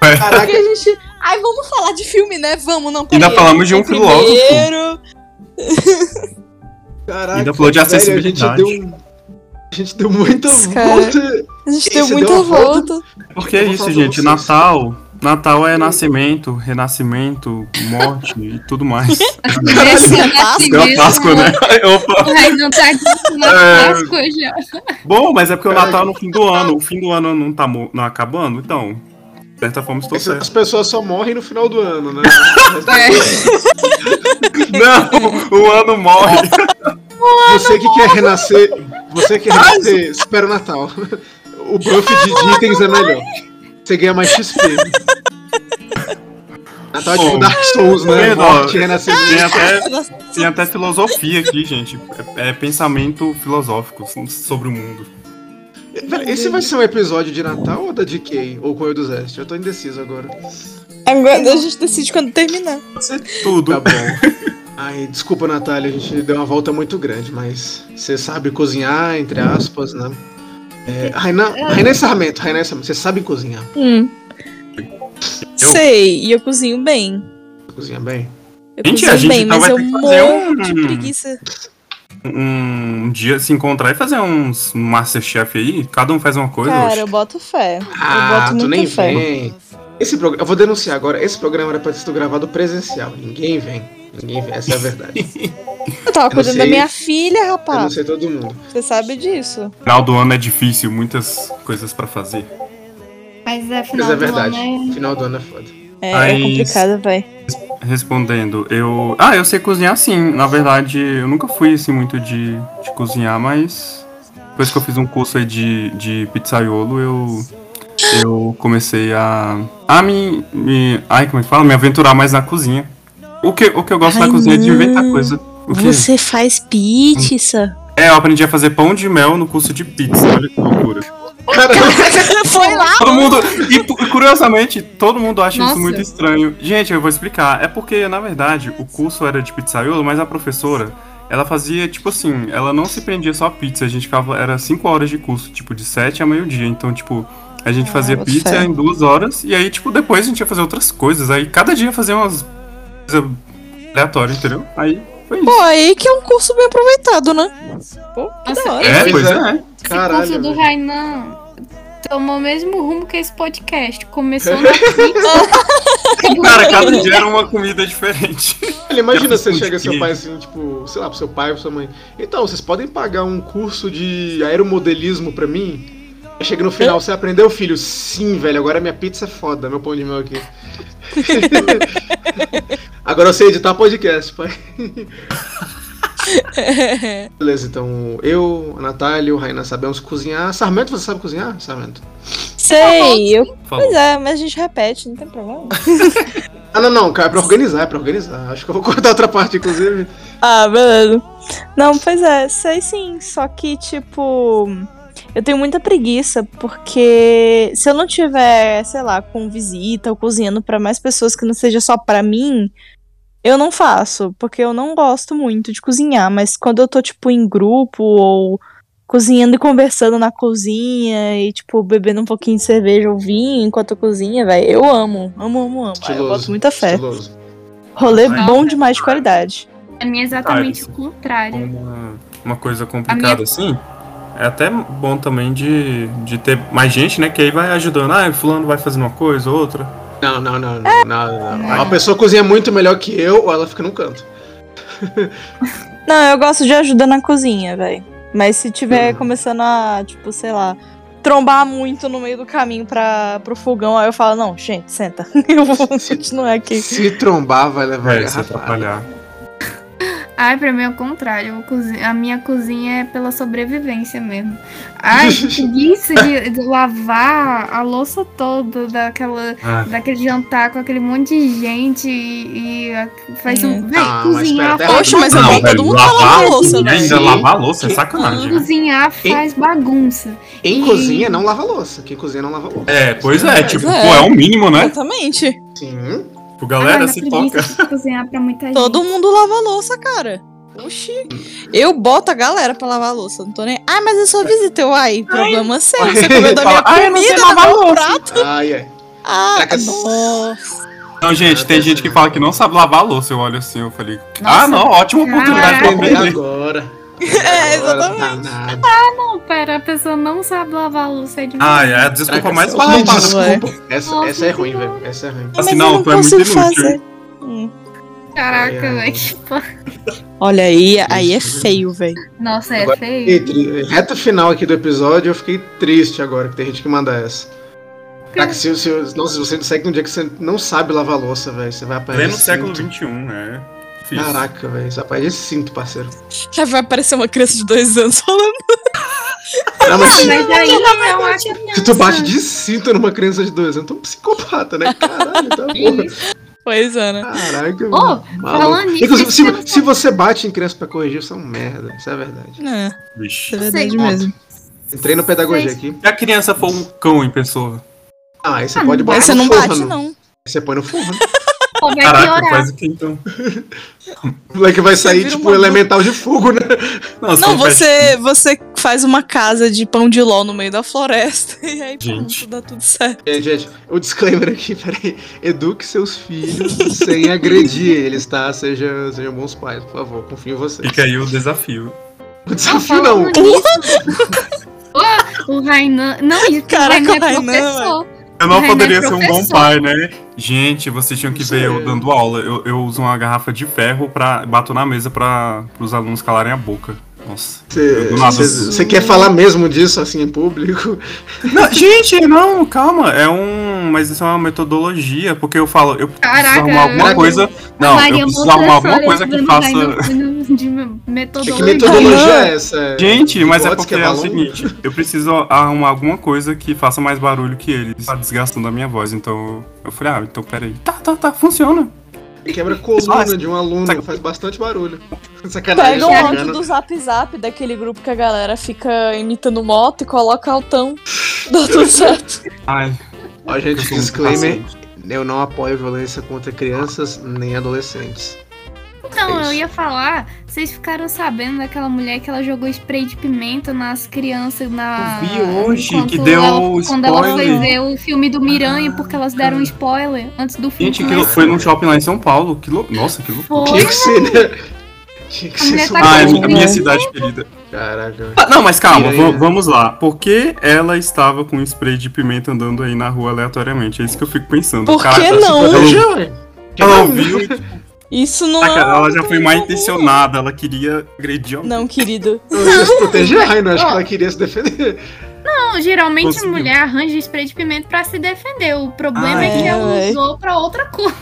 Caraca, Porque a gente... Ai, vamos falar de filme, né? Vamos, não, Ainda falamos de um filósofo. Primeiro... caraca. Ainda falou de velho, acessibilidade. A gente deu, a gente deu muita Cara. volta. A gente deu deu muita uma volta. volta. Porque é isso, gente. vocês. Natal. Natal é nascimento, renascimento, morte e tudo mais. <laughs> Esse é Páscoa, Deu a Páscoa, né? <laughs> Opa. O Rainan tá aqui na É. Páscoa já. Bom, mas é porque o. Natal é no fim do ano. O fim do ano não tá não acabando, então. De certa forma, estou As certo. pessoas só morrem no final do ano, né? Não, o ano morre. Você que quer renascer, você que quer renascer, espera o Natal. O buff de, de itens é melhor. Você ganha mais XP. Natal é tipo Bom, Dark Souls, né? Morte, Tem renascimento. até, tem até filosofia aqui, gente. É, é pensamento filosófico sobre o mundo. Esse vai ser um episódio de Natal ou da DK? Ou Coelho do Zeste? Eu tô indeciso agora. Agora a gente decide quando terminar. Pode ser tudo. Tá bom. Ai, desculpa, Natália, a gente deu uma volta muito grande, mas você sabe cozinhar, entre aspas, né? É, Rainan Sarmento, Sarmento, você sabe cozinhar? Hum. Sei, e eu cozinho bem. Cozinha bem? Eu Gente, cozinho a gente bem, então mas vai eu morro um- de preguiça. Um dia se encontrar e fazer uns Masterchef aí. Cada um faz uma coisa. Cara, eu boto fé. Ah, eu boto tu nem fé. vem. Esse programa, eu vou denunciar agora, esse programa era pra ter sido gravado presencial. Ninguém vem. Ninguém vem, essa é a verdade. Eu tava cuidando da minha filha, Eu não rapaz. sei todo mundo. Você sabe disso. Final do ano é difícil, muitas coisas pra fazer. Mas é Mas final é do verdade. ano, Final do ano é foda. É, Mas- é complicado, véi. Respondendo, eu. Ah, eu sei cozinhar sim. Na verdade, eu nunca fui assim muito de, de cozinhar, mas. Depois que eu fiz um curso aí de, de pizzaiolo, eu. Eu comecei a. A me, me. Ai, como é que fala? Me aventurar mais na cozinha. O que, o que eu gosto Ai, na cozinha é de não. inventar coisa. O? Você faz pizza. É, eu aprendi a fazer pão de mel no curso de pizza. Olha que loucura. Foi lá. Todo mundo. E curiosamente, todo mundo acha Nossa. isso muito estranho. Gente, eu vou explicar. É porque, na verdade, o curso era de pizzaiolo, mas a professora, ela fazia, tipo assim, ela não se prendia só a pizza. A gente ficava. Era 5 horas de curso, tipo, de 7 a meio-dia. Então, tipo. A gente Ah, fazia boto pizza fé. em duas horas e aí, tipo, depois a gente ia fazer outras coisas. Aí cada dia fazia umas coisas aleatórias, entendeu? Aí foi. Pô, aí que é um curso bem aproveitado, né? Pô, que Nossa, da hora. É, pois pois é. é. Esse Caralho, curso do. Rainan tomou o mesmo rumo que esse podcast. Começou na <laughs> pizza. <laughs> Cara, cada dia era uma comida diferente. Olha, imagina Eu você chega de seu pai assim, tipo, sei lá, pro seu pai ou sua mãe. Então, vocês podem pagar um curso de aeromodelismo pra mim? Chega no final, você aprendeu, filho? Sim, velho, agora minha pizza é foda, meu pão de mel aqui. <laughs> agora eu sei editar podcast, pai. <laughs> Beleza, então eu, a Natália e o Rainan sabemos cozinhar. Sarmento, você sabe cozinhar, Sarmento? Sei, eu. Pois é, mas a gente repete, não tem problema. <laughs> Ah, não, não, cara, é pra organizar, é pra organizar. Acho que eu vou cortar outra parte, inclusive. Ah, beleza. Não, pois é, sei sim. Só que, tipo, eu tenho muita preguiça, porque se eu não tiver, sei lá, com visita ou cozinhando pra mais pessoas que não seja só pra mim, eu não faço, porque eu não gosto muito de cozinhar. Mas quando eu tô, tipo, em grupo ou cozinhando e conversando na cozinha e, tipo, bebendo um pouquinho de cerveja ou vinho enquanto eu cozinha, velho, eu amo, amo, amo, amo. Ah, eu boto muita fé. Estiloso. Rolê Nossa. bom demais de qualidade. A minha é exatamente Ah, o contrário. uma, uma coisa complicada assim. É até bom também de, de ter mais gente, né? Que aí vai ajudando. Ah, fulano vai fazendo uma coisa, outra. Não, não, não, não, não, não. Uma pessoa cozinha muito melhor que eu ou ela fica no canto. <laughs> Não, eu gosto de ajuda na cozinha, velho. Mas se tiver Hum. começando a, tipo, sei lá, trombar muito no meio do caminho para pro fogão, aí eu falo, não, gente, senta. <laughs> Eu vou continuar aqui. Se trombar, vai levar É, se atrapalhar. Ai, pra mim é o contrário. A minha cozinha é pela sobrevivência mesmo. Ai, que <laughs> preguiça de, de lavar a louça toda daquela, Ah, daquele jantar com aquele monte de gente e, e faz um. Hum. Véi, Ah, mas cozinhar pera, faz, Oxe, mas é não, todo velho, mundo vai lavar a louça, velho. ainda lavar a louça é sacanagem. né? cozinhar faz bagunça. Quem E- cozinha não lava louça. Quem cozinha não lava louça. É, pois é, tipo, é. pô, é o mínimo, né? Exatamente. Sim. Tipo, galera, Ai, se toca. cozinhar pra muita gente. Todo mundo lava a louça, cara. Oxi. Eu boto a galera pra lavar a louça. Não tô nem. Ah, mas eu sou visita. Eu, ai, problema seu. Você comeu da minha Fala, "Ai, comida, lavar louça." prato. Ai, ai. Ah, Caraca, nossa. Não, gente, tem gente que fala que não sabe lavar a louça. Eu olho assim, eu falei, Nossa, ah, não, ótima oportunidade pra caraca. Aprender aprender. agora. É, exatamente. danado. Não, pera, a pessoa não sabe lavar a louça é de Ah, é a desculpa Caraca, mais barata. Desculpa. Essa, Nossa, essa é ruim, não. velho. Essa é ruim. Assim, mas não, não tu é muito inútil. fazer. Hum. Caraca, velho. que Olha aí, aí é feio, velho. Nossa, é Agora- feio. Reta final aqui do episódio, eu fiquei triste agora, que tem gente que manda essa. Caraca, se, se, nossa, se você segue um dia que você não sabe lavar louça, velho, você vai apanhar Pleno século. XXI, é. Difícil. Caraca, velho, apanha de cinto, parceiro. Aí vai aparecer uma criança de dois anos falando. Não, mas se, Mas aí é uma se tu bate de cinto numa criança de dois anos, tu é um psicopata, né? Caralho, tá porra. Pois é, né? Caraca. Maluco. falando nisso, Inclusive, esse se, se você bate em criança pra corrigir, você é um merda. Isso é verdade. É, Vixe. é verdade Sei. mesmo. Entrei no pedagogia aqui. Se a criança for um cão em pessoa. Ah, aí você Ah, pode não botar Aí você no não forno. bate, não. Aí você põe no forno. Pô, vai Caraca, piorar. faz o que então? O <laughs> moleque vai sair, tipo, uma- elemental de fogo, né? Não, Não, você, você faz uma casa de pão de ló no meio da floresta <laughs> e aí Gente. pronto, dá tudo certo. Gente, gente, o disclaimer aqui, peraí. Eduque seus filhos sem agredir eles, tá? Seja, sejam bons pais, por favor. Confio em vocês. Fica aí o desafio. O desafio não. <laughs> o Rainan. Não, isso o Caraca, Rainan é o Rainan, professor. Eu não poderia ser um bom pai, né? Gente, vocês tinham que Isso ver eu dando aula. Eu, eu uso uma garrafa de ferro pra. bato na mesa pra os alunos calarem a boca. Nossa. Você quer falar mesmo disso, assim, em público? <laughs> Não, gente, não, calma. É um. Mas isso é uma metodologia, porque eu falo, eu preciso Caraca, arrumar alguma coisa. Não, Maria eu preciso arrumar alguma coisa que faça. Rainan de Que, metodologia. que metodologia é essa? Gente, mas é porque que é o seguinte, eu preciso arrumar alguma coisa que faça mais barulho que eles. Tá desgastando a minha voz, então eu falei, ah, então peraí. Tá, tá, tá, funciona. Quebra a coluna Nossa. de um aluno, faz bastante barulho. <laughs> Sacanagem. Pega um tá áudio do Zap Zap daquele grupo que a galera fica imitando moto e coloca altão. Dá tudo certo. Ai, Ó, eu gente, um disclaimer. Eu não apoio violência contra crianças nem adolescentes. Então, É eu ia falar, vocês ficaram sabendo daquela mulher que ela jogou spray de pimenta nas crianças na. Eu vi hoje, que deu ela- Quando ela foi spoiler. ver o filme do Miranha, porque elas deram um spoiler antes do filme. Gente, que foi num shopping lá em São Paulo. Que lou- Nossa, que loucura. Tinha que ser, né? Tinha que A ser tá Ah, é Paulo. minha, cidade querida. Caraca. Ah, não, mas calma, vamos lá. Por que ela estava com spray de pimenta andando aí na rua aleatoriamente? É isso que eu fico pensando. Por Cara, que tá não? ué. Ela ouviu, Isso não saca, é. ela já foi mal intencionada, ela queria agredir alguém. Não, querido. <laughs> Ela queria se proteger, ai, não, acho que ela queria se defender. Não, geralmente Conseguiu. a mulher arranja spray de pimenta pra se defender. O problema Ah, é que é, ela ué. usou pra outra coisa.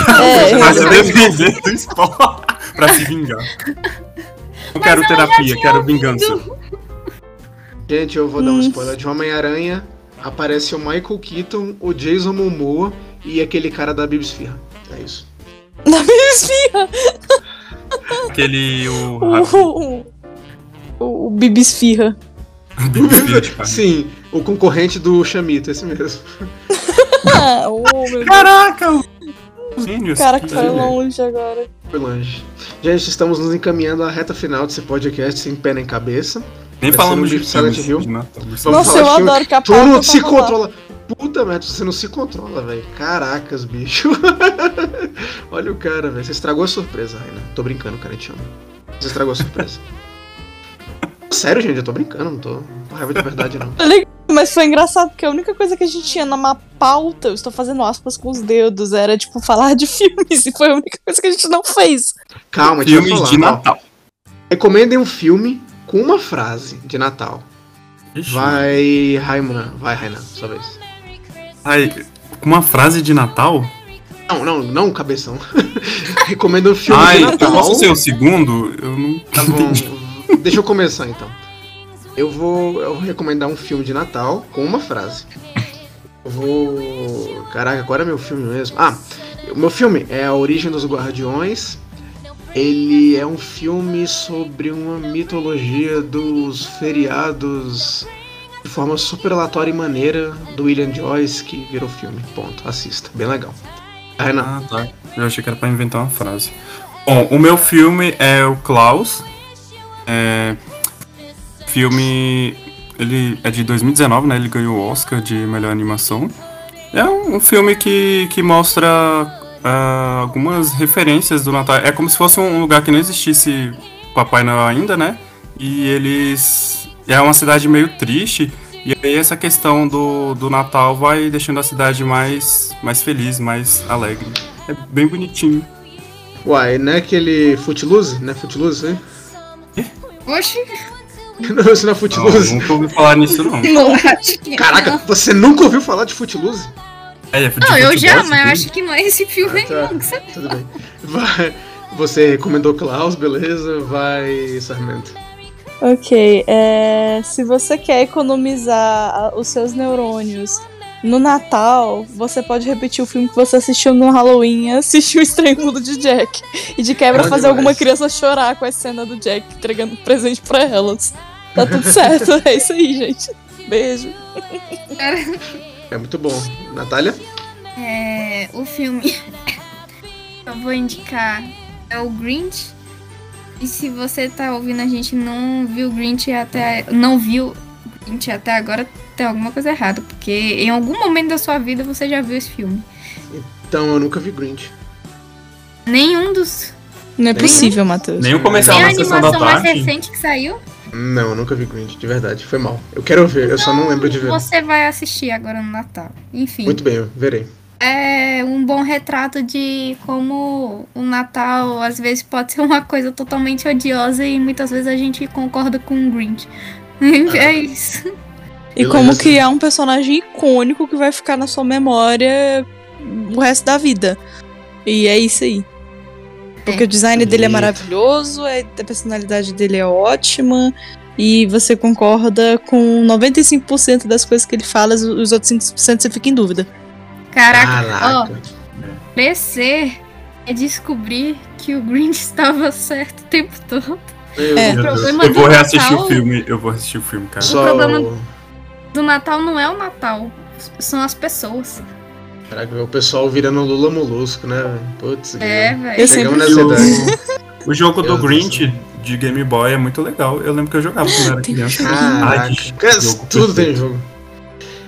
É, Pra se defender <laughs> do esporte, pra se vingar. Não quero terapia, quero vingança. Gente, eu vou dar um Hum. spoiler de Homem-Aranha. Aparece o Michael Keaton, o Jason Momoa e aquele cara da Bibsfirra. É isso. Na minha esfirra. Aquele. O. <laughs> O, o, o Bibisfirra. <laughs> Sim, o concorrente do Chamito, esse mesmo. <laughs> Oh, meu Deus. Caraca! Gênios. O cara que foi longe agora. Foi longe. Gente, estamos nos encaminhando à reta final desse podcast sem pé nem cabeça. Nem Vai falamos de Silent Hill. de. Vamos Nossa, eu adoro que a tá se rolando. controla. Puta merda, você não se controla, velho. Caracas, bicho. <laughs> Olha o cara, velho. Você estragou a surpresa, Raina. Tô brincando, cara, eu te amo. Você estragou a surpresa. <laughs> Sério, gente, eu tô brincando, não tô com raiva de verdade, não. Mas foi engraçado porque a única coisa que a gente tinha na pauta, eu estou fazendo aspas com os dedos, era tipo falar de <laughs> filmes e foi a única coisa que a gente não fez. Calma, deixa eu Filmes falar. de ó. Natal. Recomendem um filme com uma frase de Natal. Ixi. Vai, Raimuna. Vai, Raina, sua vez. Ai, com uma frase de Natal? Não, não, não, cabeção. <laughs> Recomenda um filme Ai, de eu Natal. posso ser o segundo? Eu não. Tá bom. Deixa eu começar então. Eu vou, eu vou recomendar um filme de Natal com uma frase. Eu vou. Caraca, agora é meu filme mesmo. Ah, o meu filme é A Origem dos Guardiões. Ele é um filme sobre uma mitologia dos feriados forma super aleatória e maneira do William Joyce que virou filme. Ponto. Assista. Bem legal. Renan. Ah, tá. Eu achei que era pra inventar uma frase. Bom, o meu filme é o Klaus. É. Filme. Ele é de 2019, né? Ele ganhou o Oscar de melhor animação. É um, filme que, que mostra ah, algumas referências do Natal. É como se fosse um lugar que não existisse Papai Noel ainda, né? E eles. É uma cidade meio triste. E aí essa questão do, do Natal vai deixando a cidade mais, mais feliz, mais alegre. É bem bonitinho. Uai, não é aquele Footloose? Não é Footloose, hein? Oxi, <laughs> Não, isso não é Não, Footloose. nunca ouvi falar nisso, não. <laughs> não acho que Caraca, você nunca ouviu falar de Footloose? É, é de Não, eu já, mas filme? acho que não é esse filme, Ah, tá. não. que você- Tudo bem. Vai. Você recomendou Klaus, beleza? Vai, Sarmento. Ok, é, se você quer economizar os seus neurônios no Natal, você pode repetir o filme que você assistiu no Halloween e assistir o Estranho Mundo de Jack. E de quebra Bom fazer demais. alguma criança chorar com a cena do Jack entregando presente pra elas. Tá tudo certo, <laughs> é isso aí, gente. Beijo. É muito bom. Natália? É, o filme <laughs> eu vou indicar é o Grinch. E se você tá ouvindo a gente e não viu o Grinch até não viu o Grinch até agora, tem alguma coisa errada, porque em algum momento da sua vida você já viu esse filme. Então, eu nunca vi Grinch. Nenhum dos Não é possível, Matheus. Nem o comercial nem a na sessão da animação mais tarde. recente que saiu. Não, eu nunca vi Grinch, de verdade. Foi mal. Eu quero ver, eu só não lembro de ver. Você vai assistir agora no Natal. Enfim. Muito bem, eu verei. É um bom retrato de como o Natal às vezes pode ser uma coisa totalmente odiosa e muitas vezes a gente concorda com o Grinch. <laughs> É isso. E Beleza. como criar um personagem icônico que vai ficar na sua memória o resto da vida. E é isso aí. Porque o design dele é maravilhoso, é- a personalidade dele é ótima. E você concorda com 95% das coisas que ele fala, os- os outros 5% você fica em dúvida. Caraca, ó, Caraca. crescer é descobrir que o Grinch <laughs> estava certo o tempo todo. Meu É. Problema Eu vou do reassistir Natal- o filme. Eu vou assistir o filme, cara. Só... problema- Do Natal não é o Natal, são as pessoas. Caraca, o pessoal virando Lula Molusco, né? Putz, É, velho. Eu Chegamos sempre nessa E idade. o, o jogo Meu do Grinch de Game Boy é muito legal. Eu lembro que eu jogava quando era criança. Caraca, jogo tudo tem jogo.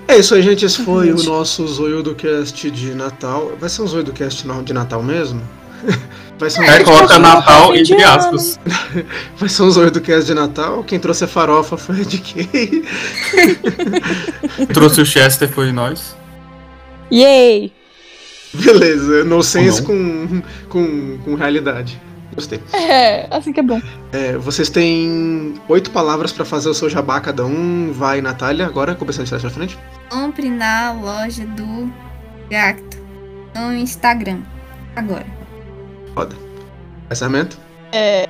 É isso aí, gente. Esse foi o nosso Cast de Natal. Vai ser um Zoiudo Cast de Natal mesmo? <laughs> Vai ser um, É, coloca Natal entre aspas. <laughs> vai ser um Cast de Natal. Quem trouxe a farofa foi a DK. <laughs> Trouxe o Chester, foi nós. Yay! Beleza, no sense com, com, com realidade. Gostei. É, assim que é bom. É, vocês têm oito palavras pra fazer o seu jabá cada um. Vai, Natália, agora, começando de trás pra frente. Compre na loja do Gacto no Instagram. Agora. Pensamento? É.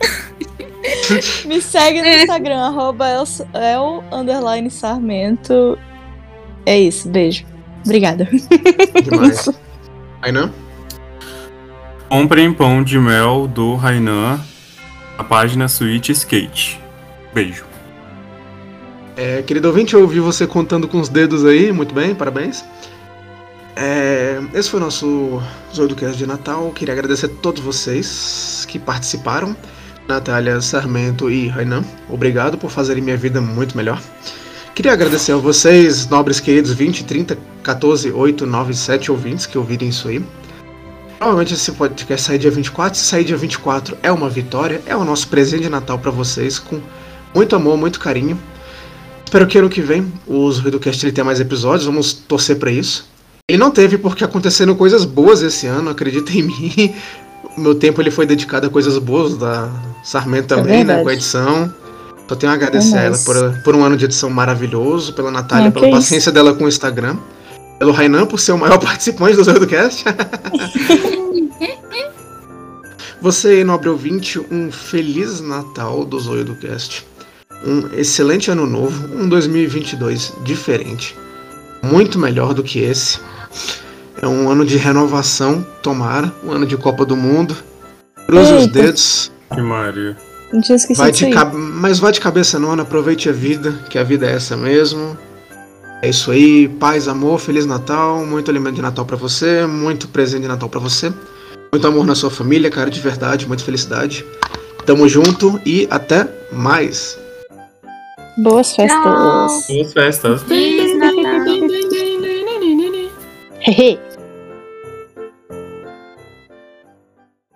<laughs> Me segue no Instagram, arroba el, el underline sarmento. É isso, beijo. Obrigada. Demais. <laughs> Aí não? Comprem pão de mel do Rainan na página Switch Skate. Beijo. É, querido ouvinte, eu ouvi você contando com os dedos aí, muito bem, parabéns. É, esse foi o nosso Zoidocast de Natal. Queria agradecer a todos vocês que participaram. Natália, Sarmento e Rainan, obrigado por fazerem minha vida muito melhor. Queria agradecer a vocês, nobres queridos 20, 30, 14, 8, 9, 7 ouvintes que ouvirem isso aí. Provavelmente esse podcast sair dia 24. Se sair dia 24 é uma vitória, é o nosso presente de Natal para vocês, com muito amor, muito carinho. Espero que ano que vem o RuidoCast ele tenha mais episódios, vamos torcer pra isso. Ele não teve porque aconteceram coisas boas esse ano, acredita em <laughs> mim. Meu tempo ele foi dedicado a coisas boas, da Sarmento também, né, verdade. com a edição. Só tenho a agradecer a ela por, por um ano de edição maravilhoso, pela Natália, Ah, pela paciência dela com o Instagram, pelo Rainan por ser o maior <laughs> participante do RuidoCast. <laughs> Você, nobre ouvinte, um feliz Natal do Zoio do Cast. Um excelente ano novo, um 2022 diferente. Muito melhor do que esse. É um ano de renovação, tomara. Um ano de Copa do Mundo. Cruze os dedos. Que Maria. Não tinha esquecido Vai de Mas vai de cabeça no ano, aproveite a vida, que a vida é essa mesmo. É isso aí, paz, amor, feliz Natal, muito alimento de Natal pra você, muito presente de Natal pra você. Muito amor na sua família, cara, de verdade, muita felicidade. Tamo junto e até mais. Boas festas. Tchau. Boas festas. Feliz Natal. <laughs> Hehe.